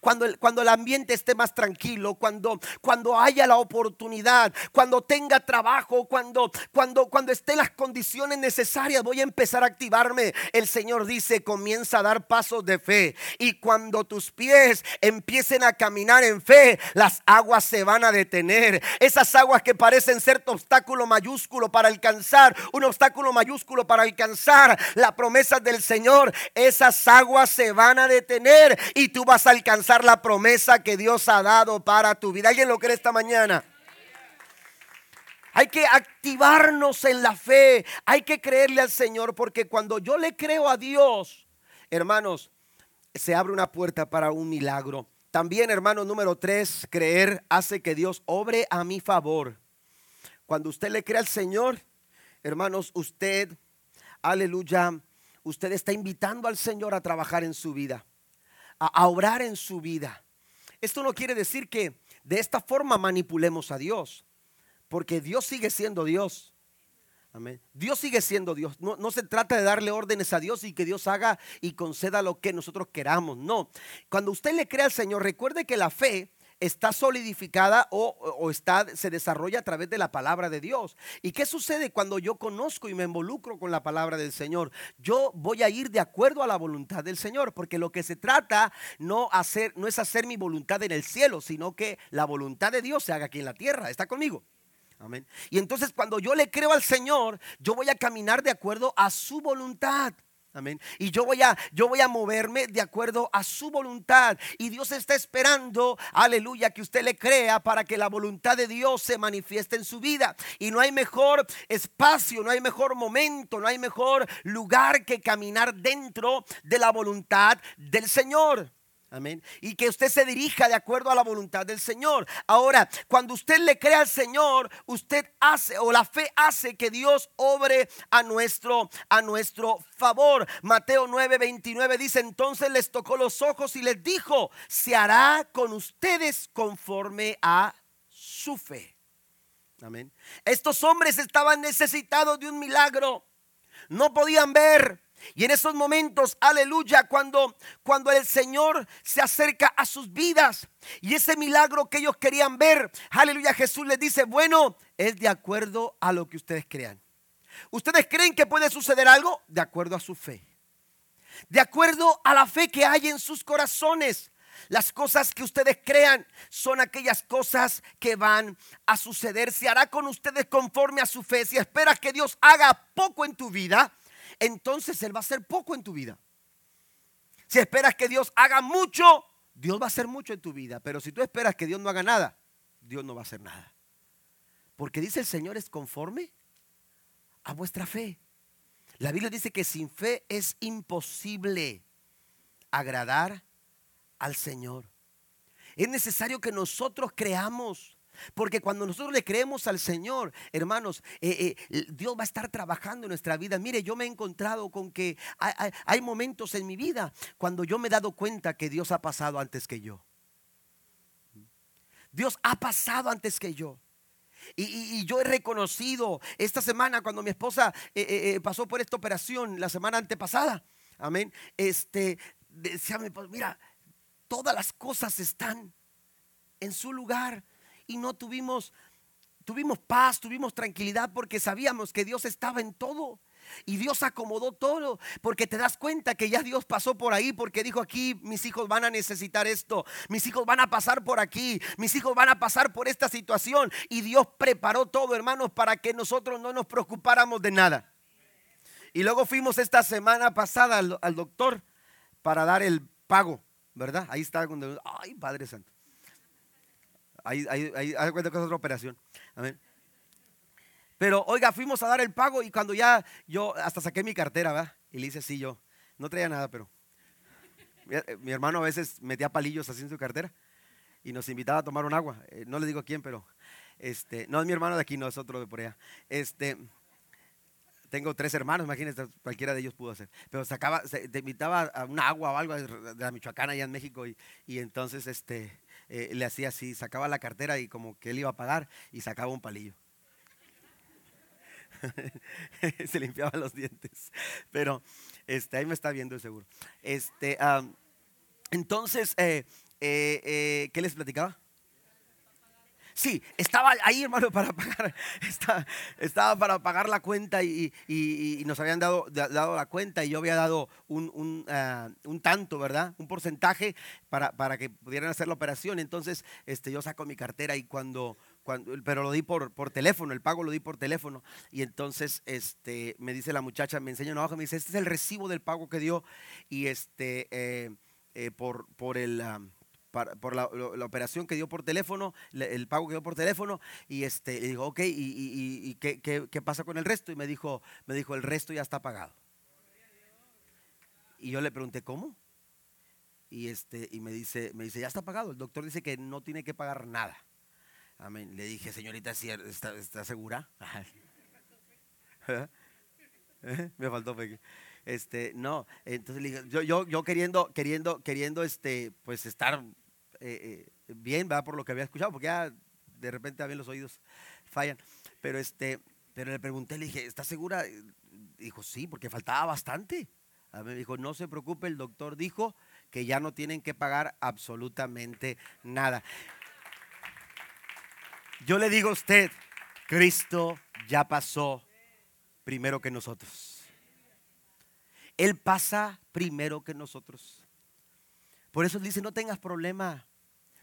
cuando, el, cuando el ambiente esté más tranquilo, cuando, cuando haya la oportunidad, cuando tenga trabajo, cuando, cuando, cuando esté las condiciones necesarias, voy a empezar a activarme. El Señor dice, comienza a dar pasos de fe. Y cuando tus pies empiecen a caminar en fe, las aguas se van a detener. Esas aguas que parecen ser tu obstáculo mayúsculo para alcanzar un obstáculo mayúsculo para alcanzar la promesa del Señor, esas aguas se van a detener y tú vas a alcanzar la promesa que Dios ha dado para tu vida. ¿Alguien lo cree esta mañana? Hay que activarnos en la fe, hay que creerle al Señor, porque cuando yo le creo a Dios, hermanos, se abre una puerta para un milagro. También, hermano, número tres, creer hace que Dios obre a mi favor. Cuando usted le cree al Señor, Hermanos, usted, aleluya, usted está invitando al Señor a trabajar en su vida, a, obrar en su vida. Esto no quiere decir que de esta forma manipulemos a Dios, porque Dios sigue siendo Dios. Amén. Dios sigue siendo Dios. No, no, se trata de darle órdenes a Dios y que Dios haga y conceda lo que nosotros queramos. No. Cuando usted le crea al Señor, recuerde que la fe está solidificada o, está, se desarrolla a través de la palabra de Dios. ¿Y qué sucede cuando yo conozco y me involucro con la palabra del Señor? Yo voy a ir de acuerdo a la voluntad del Señor, porque lo que se trata no, hacer, no es hacer mi voluntad en el cielo, sino que la voluntad de Dios se haga aquí en la tierra. ¿Está conmigo? Amén. Y entonces cuando yo le creo al Señor, yo voy a caminar de acuerdo a su voluntad. Amén. Y yo voy a yo voy a moverme de acuerdo a su voluntad y Dios está esperando, aleluya, que usted le crea para que la voluntad de Dios se manifieste en su vida. Y no hay mejor espacio, no hay mejor momento, no hay mejor lugar que caminar dentro de la voluntad del Señor. Amén. Y que usted se dirija de acuerdo a la voluntad del Señor. Ahora, cuando usted le crea al Señor, usted hace o la fe hace que Dios obre a nuestro a nuestro favor. Mateo 9:29 dice, "Entonces les tocó los ojos y les dijo, se hará con ustedes conforme a su fe." Amén. Estos hombres estaban necesitados de un milagro. No podían ver, y en esos momentos, aleluya, cuando, cuando el Señor se acerca a sus vidas y ese milagro que ellos querían ver, aleluya, Jesús les dice, bueno, es de acuerdo a lo que ustedes crean. ¿Ustedes creen que puede suceder algo? De acuerdo a su fe. De acuerdo a la fe que hay en sus corazones. Las cosas que ustedes crean son aquellas cosas que van a suceder. Se hará con ustedes conforme a su fe. Si esperas que Dios haga poco en tu vida, entonces Él va a hacer poco en tu vida. Si esperas que Dios haga mucho, Dios va a hacer mucho en tu vida. Pero si tú esperas que Dios no haga nada, Dios no va a hacer nada. Porque dice el Señor es conforme a vuestra fe. La Biblia dice que sin fe es imposible agradar al Señor. Es necesario que nosotros creamos Porque cuando nosotros le creemos al Señor, hermanos, eh, eh, Dios va a estar trabajando en nuestra vida. Mire, yo me he encontrado con que hay, momentos en mi vida cuando yo me he dado cuenta que Dios ha pasado antes que yo. Dios ha pasado antes que yo. Y, yo he reconocido esta semana cuando mi esposa eh, pasó por esta operación la semana antepasada. Amén. Este, decía mira, todas las cosas están en su lugar y no tuvimos, tuvimos paz, tuvimos tranquilidad porque sabíamos que Dios estaba en todo. Y Dios acomodó todo, porque te das cuenta que ya Dios pasó por ahí, porque dijo aquí, mis hijos van a necesitar esto, mis hijos van a pasar por aquí, mis hijos van a pasar por esta situación. Y Dios preparó todo, hermanos, para que nosotros no nos preocupáramos de nada. Y luego fuimos esta semana pasada al, doctor para dar el pago, ¿verdad? Ahí está, ay, Padre Santo. Ahí, ahí, ahí, cuenta que es otra operación. Pero oiga, fuimos a dar el pago y cuando ya yo hasta saqué mi cartera, ¿verdad? Y le hice sí yo. No traía nada, pero eh, mi, hermano a veces metía palillos así en su cartera y nos invitaba a tomar un agua. Eh, no le digo quién, pero este, no es mi hermano de aquí, no es otro de por allá. Este, tengo tres hermanos, imagínense, cualquiera de ellos pudo hacer. Pero sacaba, te invitaba a un agua o algo de la Michoacana allá en México y, y entonces este, eh, le hacía así, sacaba la cartera y como que él iba a pagar y sacaba un palillo. (laughs) Se limpiaba los dientes. Pero este, ahí me está viendo seguro. Este, entonces, eh, eh, ¿qué les platicaba? Sí, estaba ahí, hermano, (laughs) para pagar. Estaba, para pagar la cuenta y, nos habían dado, dado, la cuenta y yo había dado un, ah, tanto, ¿verdad? Un porcentaje para, para, que pudieran hacer la operación. Entonces, este, yo saco mi cartera y cuando, cuando pero lo di por, por teléfono, el pago lo di por teléfono. Y entonces este, me dice la muchacha, me enseña una hoja, me dice, este es el recibo del pago que dio y este, eh, eh, por, por el... Por la, operación que dio por teléfono, el pago que dio por teléfono, y este, dijo, ok, ¿y, qué, pasa con el resto? Y me dijo, me dijo, el resto ya está pagado. Y yo le pregunté, ¿cómo? Y, este, y me, dice, me dice, ya está pagado. El doctor dice que no tiene que pagar nada. Amén. Le dije, señorita, ¿está, está segura? (laughs) me faltó Este, no, entonces le yo, yo, yo queriendo, queriendo, queriendo, este, pues estar eh, eh, bien, va por lo que había escuchado, porque ya de repente también los oídos fallan. Pero este, pero le pregunté, le dije, ¿estás segura? Dijo, sí, porque faltaba bastante. A mí me dijo, no se preocupe, el doctor dijo que ya no tienen que pagar absolutamente nada. Yo le digo a usted, Cristo ya pasó primero que nosotros. Él pasa primero que nosotros. Por eso dice, no tengas problema.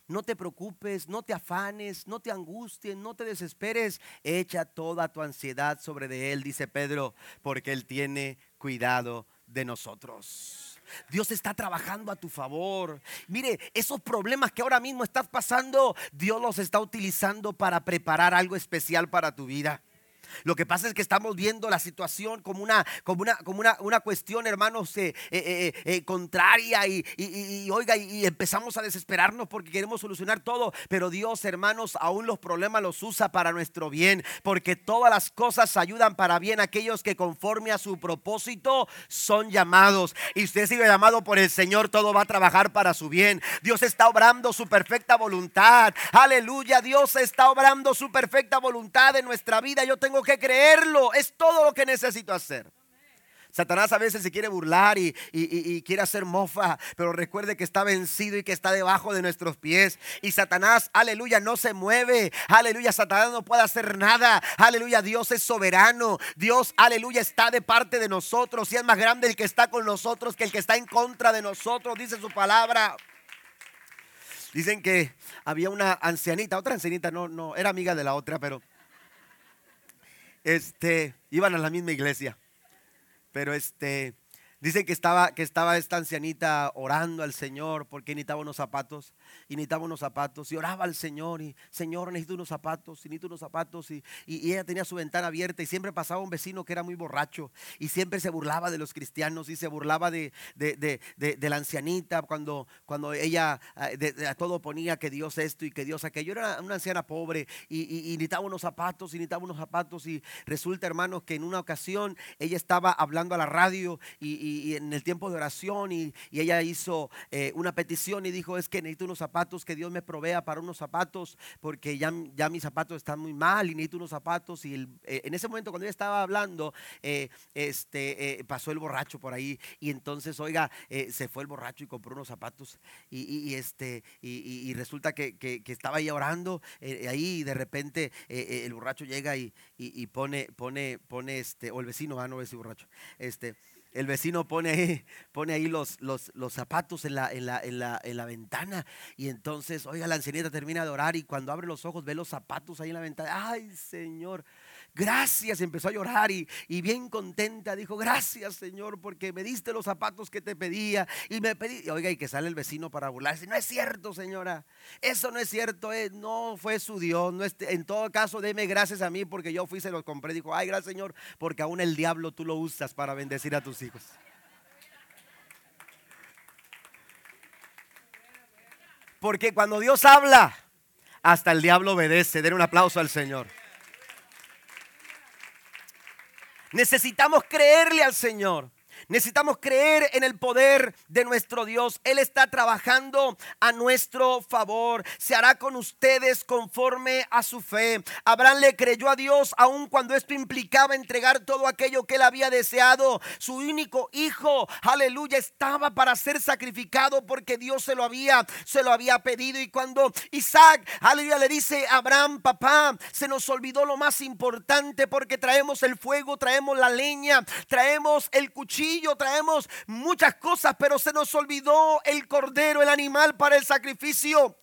No te preocupes, no te afanes, no te angusties, no te desesperes. Echa toda tu ansiedad sobre de Él, dice Pedro, porque Él tiene cuidado de nosotros. Dios está trabajando a tu favor. Mire, esos problemas que ahora mismo estás pasando, Dios los está utilizando para preparar algo especial para tu vida. Lo que pasa es que estamos viendo la situación como una, como una, como una, una cuestión, hermanos, eh, eh, eh, contraria y, oiga, y, empezamos a desesperarnos porque queremos solucionar todo. Pero Dios, hermanos, aún los problemas los usa para nuestro bien, porque todas las cosas ayudan para bien aquellos que conforme a su propósito son llamados. Y usted sigue llamado por el Señor, todo va a trabajar para su bien. Dios está obrando su perfecta voluntad. Aleluya, Dios está obrando su perfecta voluntad en nuestra vida. Yo tengo que creerlo, es todo lo que necesito hacer. Satanás a veces se quiere burlar y, quiere hacer mofa, pero recuerde que está vencido y que está debajo de nuestros pies. Y Satanás, aleluya, no se mueve. Aleluya, Satanás no puede hacer nada. Aleluya, Dios es soberano. Dios, aleluya, está de parte de nosotros. Y es más grande el que está con nosotros que el que está en contra de nosotros, dice su palabra. Dicen que había una ancianita, otra ancianita, no, no, era amiga de la otra, pero este, iban a la misma iglesia. Pero este, Dice que estaba, que estaba esta ancianita orando al Señor porque necesitaba unos zapatos y necesitaba unos zapatos y oraba al Señor y Señor necesito unos zapatos y necesito unos zapatos y, y, ella tenía su ventana abierta y siempre pasaba un vecino que era muy borracho y siempre se burlaba de los cristianos y se burlaba de, de, de, de la ancianita cuando, cuando ella a todo ponía que Dios esto y que Dios aquello. Era una anciana pobre y, y, necesitaba unos zapatos y necesitaba unos zapatos y resulta hermanos que en una ocasión ella estaba hablando a la radio y y, en el tiempo de oración y, ella hizo eh, una petición y dijo, es que necesito unos zapatos, que Dios me provea para unos zapatos, porque ya, ya mis zapatos están muy mal y necesito unos zapatos. Y eh, en ese momento cuando ella estaba hablando, eh, este, pasó el borracho por ahí y entonces, oiga, se fue el borracho y compró unos zapatos y, este, y, resulta que, que, estaba ahí orando ahí y de repente el borracho llega y, pone, pone, pone este, o el vecino, ah, no ese borracho, este, el vecino pone ahí, (laughs) pone ahí los, los, los zapatos en la, en, la, en, la, en la ventana. Y entonces, oiga, la ancianita termina de orar y cuando abre los ojos ve los zapatos ahí en la ventana. Ay, Señor, gracias, empezó a llorar y, bien contenta dijo, gracias Señor, porque me diste los zapatos que te pedía y me pedí, oiga, y que sale el vecino para burlarse, no es cierto señora, eso no es cierto, eh, no fue su Dios, no en todo caso deme gracias a mí porque yo fui y se los compré, dijo, ay, gracias Señor, porque aún el diablo tú lo usas para bendecir a tus hijos. Porque cuando Dios habla, hasta el diablo obedece. Den un aplauso al Señor. Necesitamos creerle al Señor. Necesitamos creer en el poder de nuestro Dios. Él está trabajando a nuestro favor. Se hará con ustedes conforme a su fe. Abraham le creyó a Dios aun cuando esto implicaba entregar todo aquello que él había deseado. Su único hijo, aleluya, estaba para ser sacrificado porque Dios se lo había, se lo había pedido. Y cuando Isaac, aleluya, le dice a Abraham, papá, se nos olvidó lo más importante porque traemos el fuego, traemos la leña, traemos el cuchillo traemos muchas cosas, pero se nos olvidó el cordero, el animal para el sacrificio.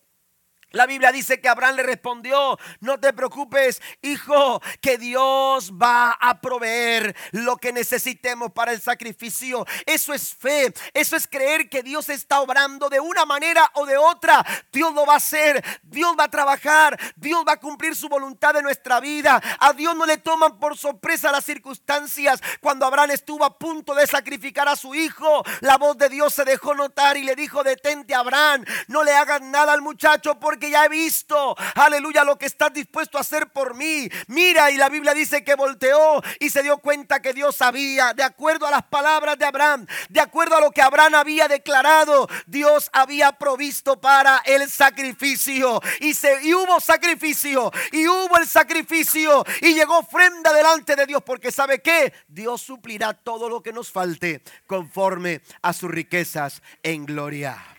La Biblia dice que Abraham le respondió, no te preocupes, hijo, que Dios va a proveer lo que necesitemos para el sacrificio. Eso es fe, eso es creer que Dios está obrando de una manera o de otra. Dios lo va a hacer, Dios va a trabajar, Dios va a cumplir su voluntad en nuestra vida. A Dios no le toman por sorpresa las circunstancias. Cuando Abraham estuvo a punto de sacrificar a su hijo, la voz de Dios se dejó notar y le dijo, detente Abraham, no le hagas nada al muchacho porque ya he visto, aleluya, lo que estás dispuesto a hacer por mí. Mira, y la Biblia dice que volteó y se dio cuenta que Dios sabía, de acuerdo a las palabras de Abraham, de acuerdo a lo que Abraham había declarado, Dios había provisto para el sacrificio. Y, se, y hubo sacrificio, y hubo el sacrificio, y llegó ofrenda delante de Dios, porque sabe que Dios suplirá todo lo que nos falte conforme a sus riquezas en gloria.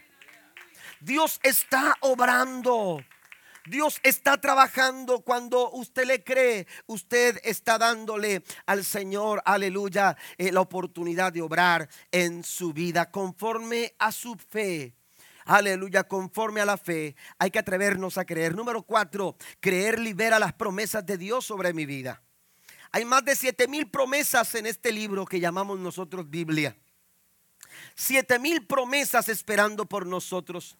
Dios está obrando. Dios está trabajando cuando usted le cree, usted está dándole al Señor, aleluya, eh, la oportunidad de obrar en su vida conforme a su fe. Aleluya, conforme a la fe, hay que atrevernos a creer. Número cuatro, creer libera las promesas de Dios sobre mi vida. Hay más de siete mil promesas en este libro que llamamos nosotros Biblia. Siete mil promesas esperando por nosotros.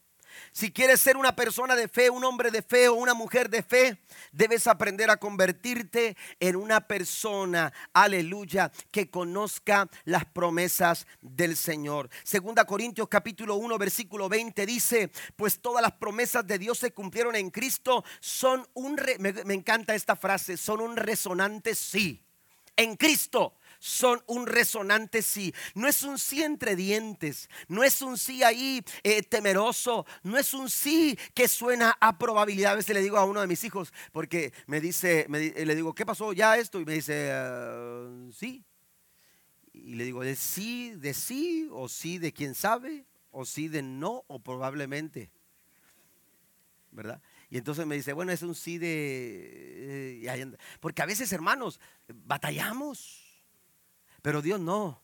Si quieres ser una persona de fe, un hombre de fe o una mujer de fe, debes aprender a convertirte en una persona, aleluya, que conozca las promesas del Señor. Segunda Corintios capítulo 1 versículo 20 dice, pues todas las promesas de Dios se cumplieron en Cristo, son un, me, me encanta esta frase, son un resonante sí. En Cristo son un resonante sí. No es un sí entre dientes, no es un sí ahí eh, temeroso, no es un sí que suena a probabilidad. A veces le digo a uno de mis hijos, porque me dice, le digo, ¿qué pasó ya esto? Y me dice, ah, sí. Y le digo, ¿de sí, de sí, o sí de quién sabe, o sí de no, o probablemente? ¿Verdad? Y entonces me dice, bueno, es un sí de... Eh, porque a veces, hermanos, batallamos. Pero Dios no.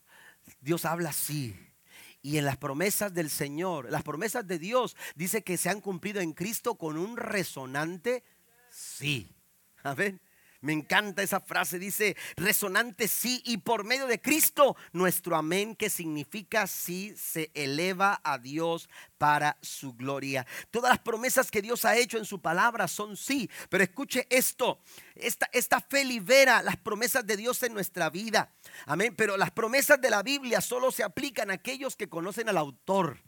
Dios habla así. Y en las promesas del Señor, las promesas de Dios, dice que se han cumplido en Cristo con un resonante sí. Amén. Me encanta esa frase, dice resonante sí y por medio de Cristo nuestro amén que significa sí se eleva a Dios para su gloria. Todas las promesas que Dios ha hecho en su palabra son sí, pero escuche esto, esta, esta fe libera las promesas de Dios en nuestra vida. Amén, pero las promesas de la Biblia solo se aplican a aquellos que conocen al autor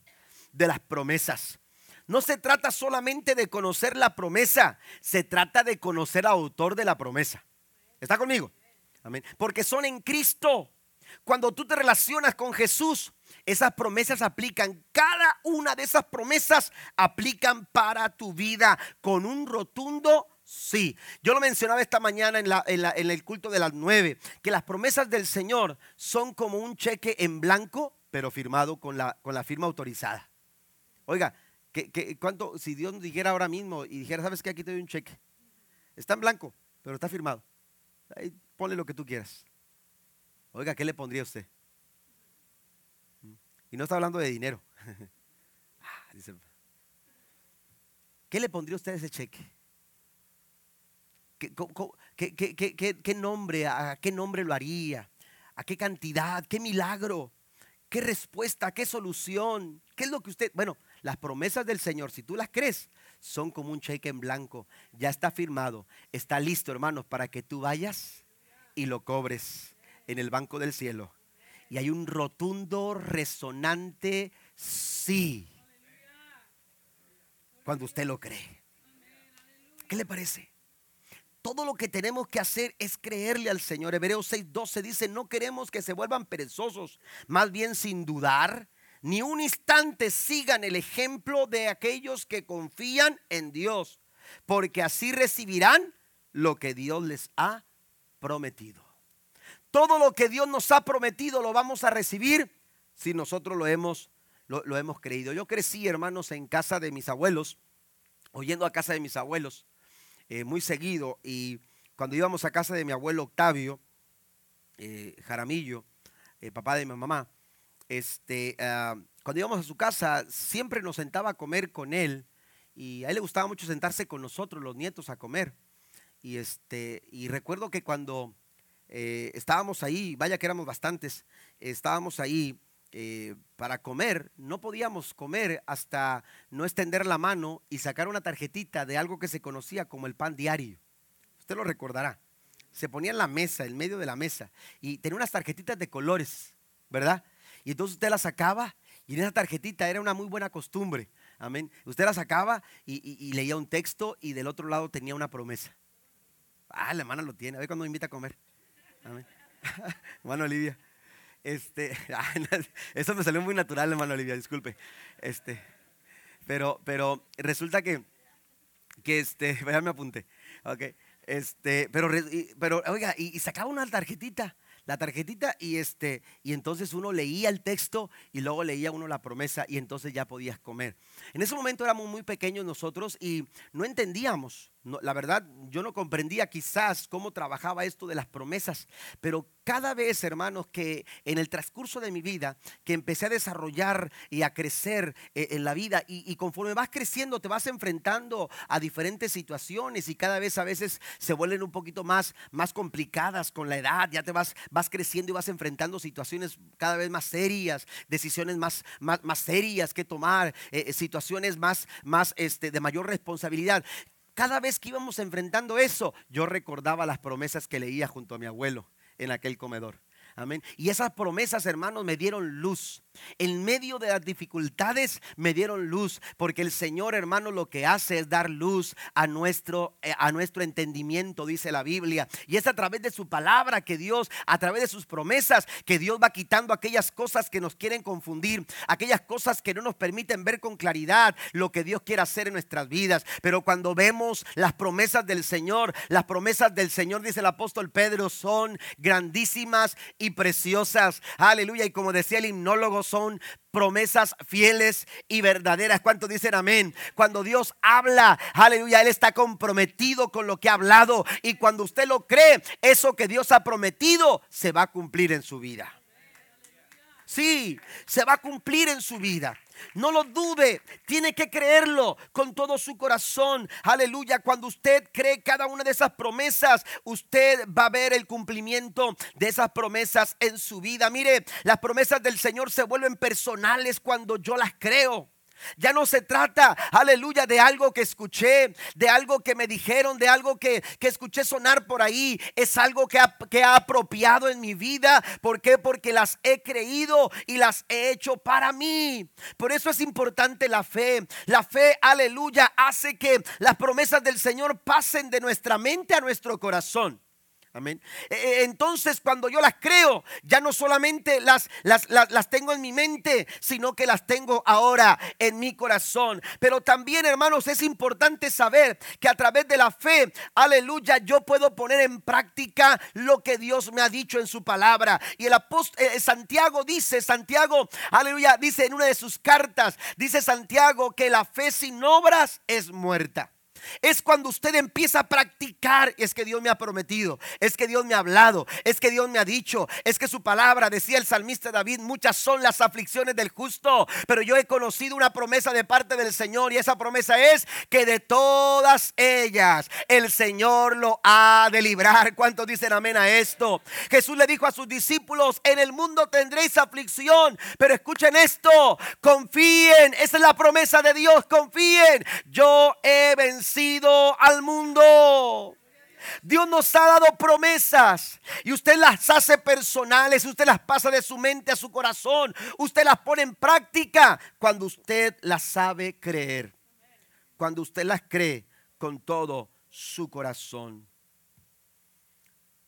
de las promesas. No se trata solamente de conocer la promesa, se trata de conocer al autor de la promesa. ¿Está conmigo? Amén. Porque son en Cristo. Cuando tú te relacionas con Jesús, esas promesas aplican. Cada una de esas promesas aplican para tu vida con un rotundo sí. Yo lo mencionaba esta mañana en, el culto de las nueve, que las promesas del Señor son como un cheque en blanco, pero firmado con la, con la firma autorizada. Oiga, ¿qué, cuánto, si Dios dijera ahora mismo y dijera, sabes que aquí te doy un cheque, está en blanco, pero está firmado. Ahí ponle lo que tú quieras. Oiga, ¿qué le pondría usted? Y no está hablando de dinero. (laughs) Ah, ¿Qué le pondría usted a ese cheque? ¿Qué, nombre, a qué nombre lo haría? ¿A qué cantidad? ¿Qué milagro? ¿Qué respuesta? ¿Qué solución? ¿Qué es lo que usted... Bueno, las promesas del Señor, si tú las crees, son como un cheque en blanco. Ya está firmado. Está listo, hermanos, para que tú vayas y lo cobres en el banco del cielo. Y hay un rotundo, resonante sí. Cuando usted lo cree. ¿Qué le parece? Todo lo que tenemos que hacer es creerle al Señor. Hebreos 6:12 dice, no queremos que se vuelvan perezosos, más bien sin dudar ni un instante sigan el ejemplo de aquellos que confían en Dios, porque así recibirán lo que Dios les ha prometido. Todo lo que Dios nos ha prometido lo vamos a recibir si nosotros lo hemos, lo, hemos creído. Yo crecí, hermanos, en casa de mis abuelos, oyendo a casa de mis abuelos eh, muy seguido, y cuando íbamos a casa de mi abuelo Octavio eh, Jaramillo, eh, papá de mi mamá, este, ah, cuando íbamos a su casa, siempre nos sentaba a comer con él y a él le gustaba mucho sentarse con nosotros, los nietos, a comer. Y, este, y recuerdo que cuando eh, estábamos ahí, vaya que éramos bastantes, estábamos ahí eh, para comer, no podíamos comer hasta no extender la mano y sacar una tarjetita de algo que se conocía como el pan diario. Usted lo recordará. Se ponía en la mesa, en medio de la mesa, y tenía unas tarjetitas de colores, ¿verdad? Y entonces usted la sacaba y en esa tarjetita era una muy buena costumbre. Amén. Usted la sacaba y, leía un texto y del otro lado tenía una promesa. Ah, la hermana lo tiene. A ver cuando me invita a comer. Amén. (laughs) hermano Olivia. Este, (laughs) eso me salió muy natural, hermano Olivia, disculpe. Este, pero, pero resulta que, que este, (laughs) ya me apunté. Ok. Este, pero, pero oiga, y sacaba una tarjetita la tarjetita y este y entonces uno leía el texto y luego leía uno la promesa y entonces ya podías comer. En ese momento éramos muy pequeños nosotros y no entendíamos la verdad, yo no comprendía quizás cómo trabajaba esto de las promesas, pero cada vez, hermanos, que en el transcurso de mi vida, que empecé a desarrollar y a crecer eh, en la vida, y, conforme vas creciendo, te vas enfrentando a diferentes situaciones y cada vez a veces se vuelven un poquito más, más complicadas con la edad, ya te vas, vas creciendo y vas enfrentando situaciones cada vez más serias, decisiones más, más, serias que tomar, eh, situaciones más, más este, de mayor responsabilidad. Cada vez que íbamos enfrentando eso, yo recordaba las promesas que leía junto a mi abuelo en aquel comedor. Amén. Y esas promesas, hermanos, me dieron luz. En medio de las dificultades me dieron luz, porque el Señor, hermano, lo que hace es dar luz a nuestro, eh, a nuestro entendimiento, dice la Biblia. Y es a través de su palabra que Dios, a través de sus promesas, que Dios va quitando aquellas cosas que nos quieren confundir, aquellas cosas que no nos permiten ver con claridad lo que Dios quiere hacer en nuestras vidas. Pero cuando vemos las promesas del Señor, las promesas del Señor, dice el apóstol Pedro, son grandísimas y preciosas. Aleluya. Y como decía el himnólogo, son promesas fieles y verdaderas. ¿Cuántos dicen amén? Cuando Dios habla, aleluya, Él está comprometido con lo que ha hablado. Y cuando usted lo cree, eso que Dios ha prometido se va a cumplir en su vida. Sí, se va a cumplir en su vida. No lo dude, tiene que creerlo con todo su corazón. Aleluya, cuando usted cree cada una de esas promesas, usted va a ver el cumplimiento de esas promesas en su vida. Mire, las promesas del Señor se vuelven personales cuando yo las creo. Ya no se trata, aleluya, de algo que escuché, de algo que me dijeron, de algo que, escuché sonar por ahí. Es algo que ha, que ha apropiado en mi vida. ¿Por qué? Porque las he creído y las he hecho para mí. Por eso es importante la fe. La fe, aleluya, hace que las promesas del Señor pasen de nuestra mente a nuestro corazón. Amén. E, e, entonces cuando yo las creo, ya no solamente las, las, las, tengo en mi mente, sino que las tengo ahora en mi corazón. Pero también, hermanos, es importante saber que a través de la fe, aleluya, yo puedo poner en práctica lo que Dios me ha dicho en su palabra. Y el apóstol eh, Santiago dice, Santiago, aleluya, dice en una de sus cartas, dice Santiago que la fe sin obras es muerta. Es cuando usted empieza a practicar. Es que Dios me ha prometido. Es que Dios me ha hablado. Es que Dios me ha dicho. Es que su palabra, decía el salmista David, muchas son las aflicciones del justo. Pero yo he conocido una promesa de parte del Señor. Y esa promesa es que de todas ellas el Señor lo ha de librar. ¿Cuántos dicen amén a esto? Jesús le dijo a sus discípulos, en el mundo tendréis aflicción. Pero escuchen esto. Confíen. Esa es la promesa de Dios. Confíen. Yo he vencido al mundo. Dios nos ha dado promesas y usted las hace personales, usted las pasa de su mente a su corazón, usted las pone en práctica cuando usted las sabe creer, cuando usted las cree con todo su corazón.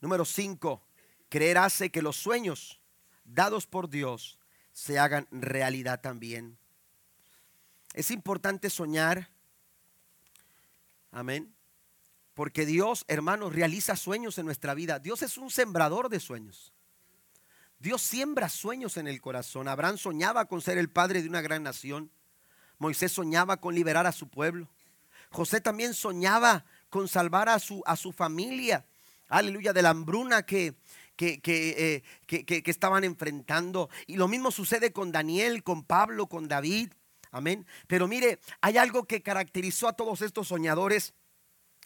Número 5, creer hace que los sueños dados por Dios se hagan realidad también. Es importante soñar Amén. Porque Dios, hermanos, realiza sueños en nuestra vida. Dios es un sembrador de sueños. Dios siembra sueños en el corazón. Abraham soñaba con ser el padre de una gran nación. Moisés soñaba con liberar a su pueblo. José también soñaba con salvar a su, a su familia. Aleluya, de la hambruna que, que, que, eh, que, estaban enfrentando. Y lo mismo sucede con Daniel, con Pablo, con David. Amén. Pero mire, hay algo que caracterizó a todos estos soñadores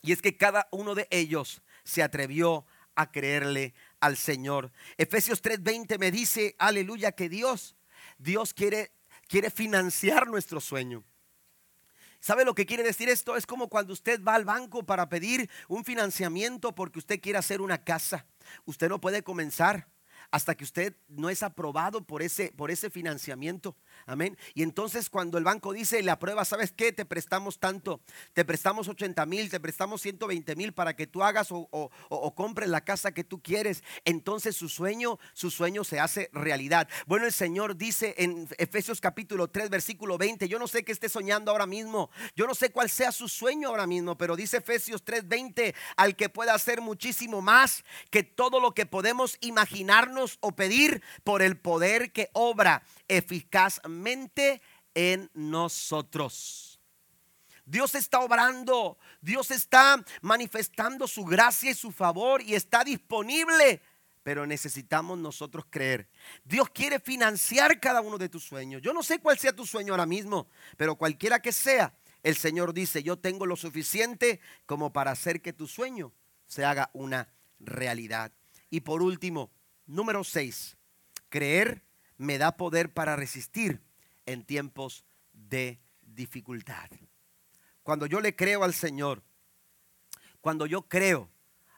y es que cada uno de ellos se atrevió a creerle al Señor. Efesios 3:20 me dice, aleluya, que Dios, Dios quiere, quiere financiar nuestro sueño. ¿Sabe lo que quiere decir esto? Es como cuando usted va al banco para pedir un financiamiento porque usted quiere hacer una casa. Usted no puede comenzar hasta que usted no es aprobado por ese, por ese financiamiento. Amén. Y entonces cuando el banco dice, le aprueba, ¿sabes qué? Te prestamos tanto, te prestamos 80 mil, te prestamos 120 mil para que tú hagas o, o, compres la casa que tú quieres. Entonces su sueño, su sueño se hace realidad. Bueno, el Señor dice en Efesios capítulo 3, versículo 20, yo no sé qué esté soñando ahora mismo, yo no sé cuál sea su sueño ahora mismo, pero dice Efesios 3, 20, al que pueda hacer muchísimo más que todo lo que podemos imaginarnos o pedir por el poder que obra eficazmente en nosotros. Dios está obrando, Dios está manifestando su gracia y su favor y está disponible, pero necesitamos nosotros creer. Dios quiere financiar cada uno de tus sueños. Yo no sé cuál sea tu sueño ahora mismo, pero cualquiera que sea, el Señor dice, yo tengo lo suficiente como para hacer que tu sueño se haga una realidad. Y por último, número 6, creer me da poder para resistir en tiempos de dificultad. Cuando yo le creo al Señor, cuando yo creo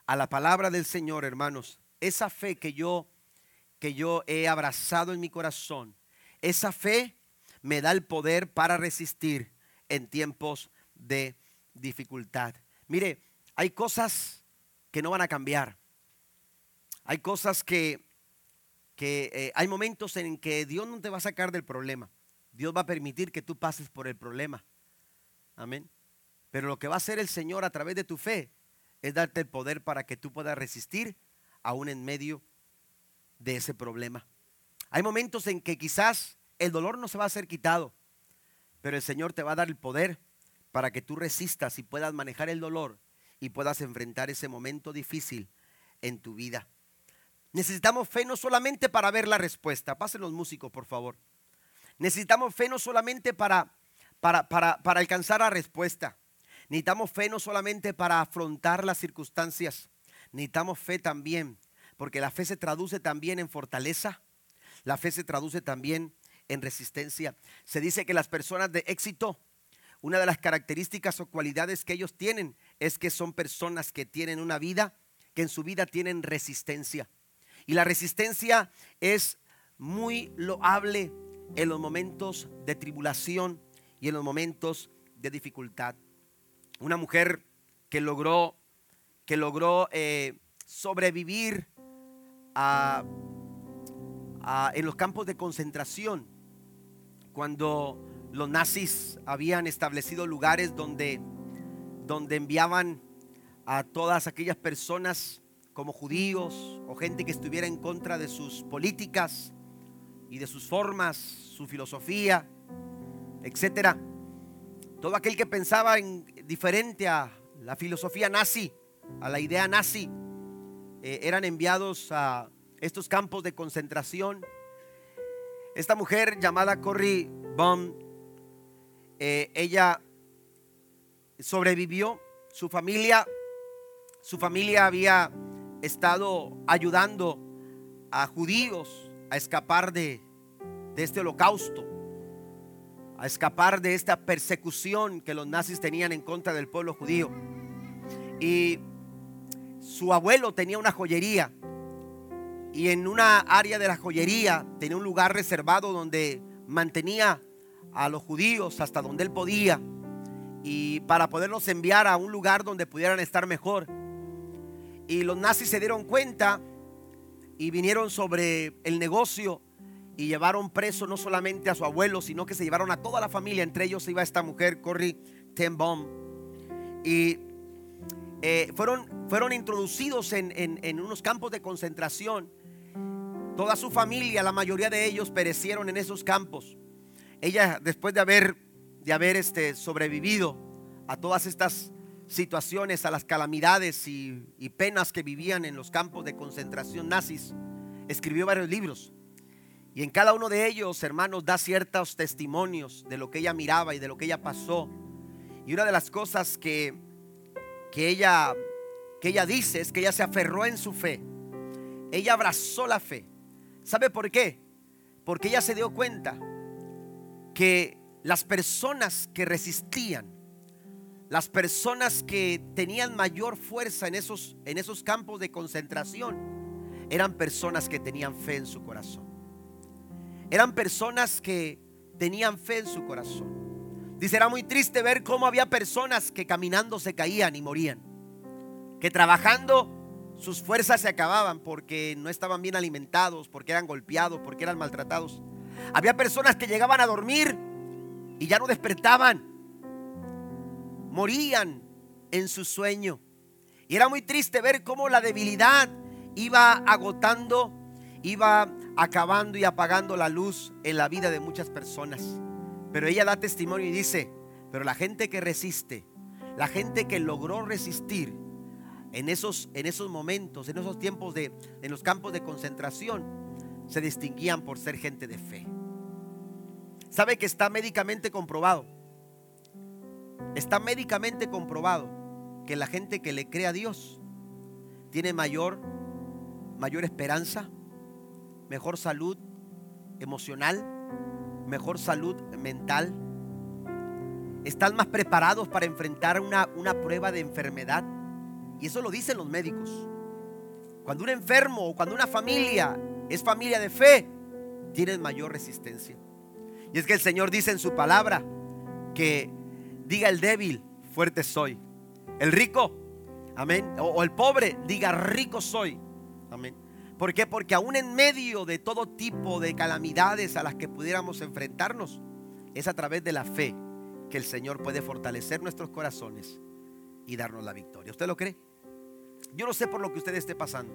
a la palabra del Señor, hermanos, esa fe que yo que yo he abrazado en mi corazón, esa fe me da el poder para resistir en tiempos de dificultad. Mire, hay cosas que no van a cambiar. Hay cosas que que eh, hay momentos en que Dios no te va a sacar del problema. Dios va a permitir que tú pases por el problema. Amén. Pero lo que va a hacer el Señor a través de tu fe es darte el poder para que tú puedas resistir aún en medio de ese problema. Hay momentos en que quizás el dolor no se va a ser quitado, pero el Señor te va a dar el poder para que tú resistas y puedas manejar el dolor y puedas enfrentar ese momento difícil en tu vida. Necesitamos fe no solamente para ver la respuesta. Pasen los músicos, por favor. Necesitamos fe no solamente para, para, para, para alcanzar la respuesta. Necesitamos fe no solamente para afrontar las circunstancias. Necesitamos fe también, porque la fe se traduce también en fortaleza. La fe se traduce también en resistencia. Se dice que las personas de éxito, una de las características o cualidades que ellos tienen es que son personas que tienen una vida, que en su vida tienen resistencia. Y la resistencia es muy loable en los momentos de tribulación y en los momentos de dificultad. Una mujer que logró, que logró eh, sobrevivir en los campos de concentración cuando los nazis habían establecido lugares donde, donde enviaban a todas aquellas personas como judíos o gente que estuviera en contra de sus políticas y de sus formas, su filosofía, etcétera. Todo aquel que pensaba en diferente a la filosofía nazi, a la idea nazi, eh, eran enviados a estos campos de concentración. Esta mujer llamada Corrie Baum, eh, ella sobrevivió, su familia, su familia había estado ayudando a judíos a escapar de, este holocausto, a escapar de esta persecución que los nazis tenían en contra del pueblo judío. Y su abuelo tenía una joyería y en una área de la joyería tenía un lugar reservado donde mantenía a los judíos hasta donde él podía y para poderlos enviar a un lugar donde pudieran estar mejor. Y los nazis se dieron cuenta y vinieron sobre el negocio y llevaron preso no solamente a su abuelo, sino que se llevaron a toda la familia. Entre ellos iba esta mujer, Corrie ten Boom. Y eh, fueron, fueron introducidos en, en, unos campos de concentración. Toda su familia, la mayoría de ellos perecieron en esos campos. Ella, después de haber, de haber este, sobrevivido a todas estas situaciones, a las calamidades y, penas que vivían en los campos de concentración nazis, escribió varios libros. Y en cada uno de ellos, hermanos, da ciertos testimonios de lo que ella miraba y de lo que ella pasó. Y una de las cosas que, que, ella, que ella dice es que ella se aferró en su fe. Ella abrazó la fe. ¿Sabe por qué? Porque ella se dio cuenta que las personas que resistían las personas que tenían mayor fuerza en esos, en esos campos de concentración eran personas que tenían fe en su corazón. Eran personas que tenían fe en su corazón. Dice, era muy triste ver cómo había personas que caminando se caían y morían. Que trabajando sus fuerzas se acababan porque no estaban bien alimentados, porque eran golpeados, porque eran maltratados. Había personas que llegaban a dormir y ya no despertaban morían en su sueño. Y era muy triste ver cómo la debilidad iba agotando, iba acabando y apagando la luz en la vida de muchas personas. Pero ella da testimonio y dice, pero la gente que resiste, la gente que logró resistir en esos, en esos momentos, en esos tiempos de, en los campos de concentración, se distinguían por ser gente de fe. Sabe que está médicamente comprobado Está médicamente comprobado que la gente que le cree a Dios tiene mayor, mayor esperanza, mejor salud emocional, mejor salud mental. Están más preparados para enfrentar una, una prueba de enfermedad. Y eso lo dicen los médicos. Cuando un enfermo o cuando una familia es familia de fe, tienen mayor resistencia. Y es que el Señor dice en su palabra que diga el débil, fuerte soy. El rico, amén. O, el pobre, diga rico soy. Amén. ¿Por qué? Porque aún en medio de todo tipo de calamidades a las que pudiéramos enfrentarnos, es a través de la fe que el Señor puede fortalecer nuestros corazones y darnos la victoria. ¿Usted lo cree? Yo no sé por lo que usted esté pasando,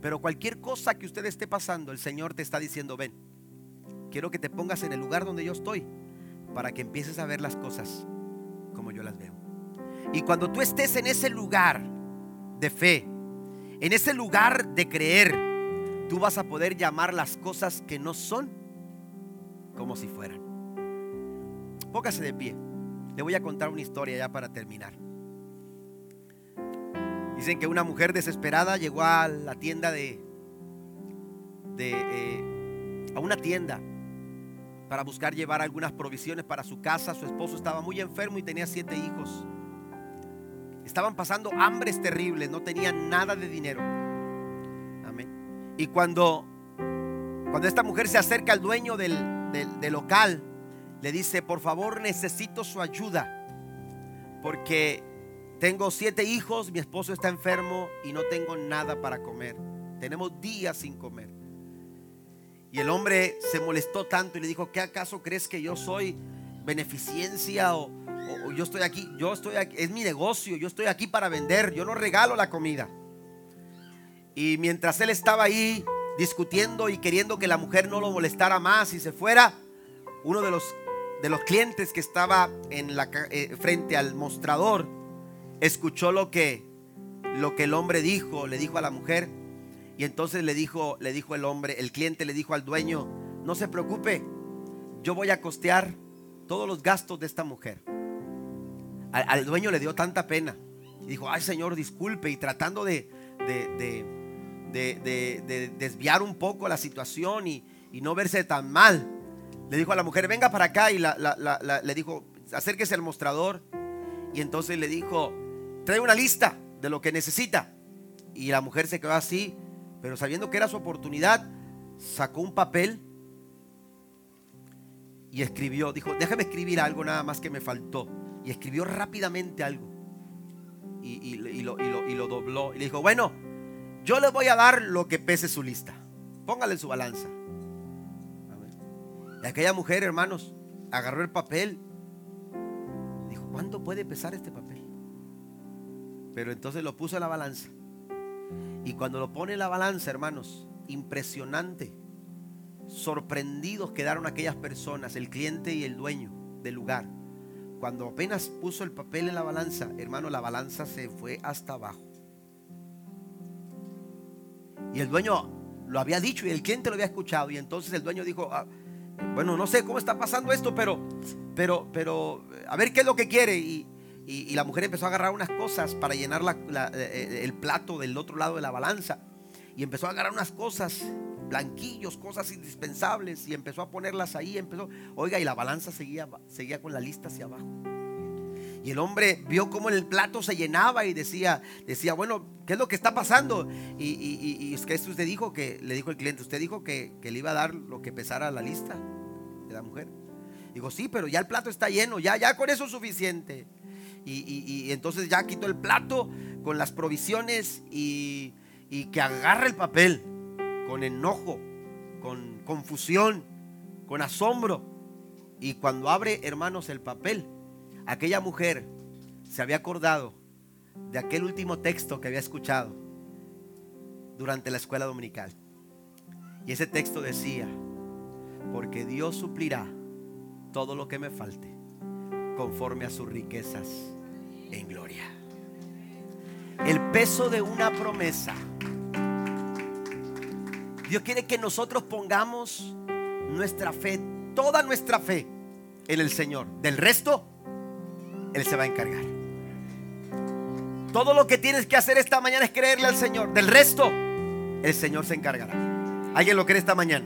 pero cualquier cosa que usted esté pasando, el Señor te está diciendo, ven, quiero que te pongas en el lugar donde yo estoy para que empieces a ver las cosas Y cuando tú estés en ese lugar de fe, en ese lugar de creer, tú vas a poder llamar las cosas que no son como si fueran. Póngase de pie. Le voy a contar una historia ya para terminar. Dicen que una mujer desesperada llegó a la tienda de, eh, a una tienda para buscar llevar algunas provisiones para su casa. Su esposo estaba muy enfermo y tenía siete hijos. Estaban pasando hambres terribles, no tenían nada de dinero. Amén. Y cuando, cuando esta mujer se acerca al dueño del, del local, le dice, por favor necesito su ayuda, porque tengo siete hijos, mi esposo está enfermo y no tengo nada para comer. Tenemos días sin comer. Y el hombre se molestó tanto y le dijo, ¿qué acaso crees que yo soy beneficencia o, yo estoy aquí? Yo estoy aquí, es mi negocio, yo estoy aquí para vender, yo no regalo la comida. Y mientras él estaba ahí discutiendo y queriendo que la mujer no lo molestara más y se fuera, uno de los, de los clientes que estaba en la, eh, frente al mostrador escuchó lo que, lo que el hombre dijo, le dijo a la mujer y entonces le dijo, le dijo el hombre, el cliente le dijo al dueño, no se preocupe, yo voy a costear todos los gastos de esta mujer. Al, dueño le dio tanta pena. Y dijo, ay Señor, disculpe. Y tratando de, de, de, desviar un poco la situación y, no verse tan mal, le dijo a la mujer, venga para acá. Y le dijo, acérquese al mostrador. Y entonces le dijo, trae una lista de lo que necesita. Y la mujer se quedó así pero sabiendo que era su oportunidad, sacó un papel y escribió. Dijo, déjame escribir algo nada más que me faltó. Y escribió rápidamente algo. Y, lo, dobló. Y le dijo, bueno, yo le voy a dar lo que pese su lista. Póngale su balanza. Y aquella mujer, hermanos, agarró el papel. Dijo, ¿cuánto puede pesar este papel? Pero entonces lo puso en la balanza. Y cuando lo pone en la balanza, hermanos, impresionante. Sorprendidos quedaron aquellas personas, el cliente y el dueño del lugar. Cuando apenas puso el papel en la balanza, hermano, la balanza se fue hasta abajo. Y el dueño lo había dicho y el cliente lo había escuchado. Y entonces el dueño dijo, ah, bueno, no sé cómo está pasando esto, pero, pero, pero, a ver qué es lo que quiere. Y, y, la mujer empezó a agarrar unas cosas para llenar eh, eh, el plato del otro lado de la balanza. Y empezó a agarrar unas cosas, blanquillos, cosas indispensables. Y empezó a ponerlas ahí. Empezó, oiga, y la balanza seguía, seguía con la lista hacia abajo. Y el hombre vio cómo el plato se llenaba y decía, decía, bueno, ¿qué es lo que está pasando? Y, es que usted dijo que, le dijo el cliente, usted dijo que, le iba a dar lo que pesara la lista de la mujer. Digo, sí, pero ya el plato está lleno, ya, ya con eso es suficiente y, entonces ya quito el plato con las provisiones y, y que agarre el papel con enojo, con confusión, con asombro. Y cuando abre, hermanos, el papel, aquella mujer se había acordado de aquel último texto que había escuchado durante la escuela dominical. Y ese texto decía, porque Dios suplirá todo lo que me falte conforme a sus riquezas en gloria. El peso de una promesa. Dios quiere que nosotros pongamos nuestra fe, toda nuestra fe en el Señor. Del resto, Él se va a encargar. Todo lo que tienes que hacer esta mañana es creerle al Señor. Del resto, el Señor se encargará. ¿Alguien lo cree esta mañana?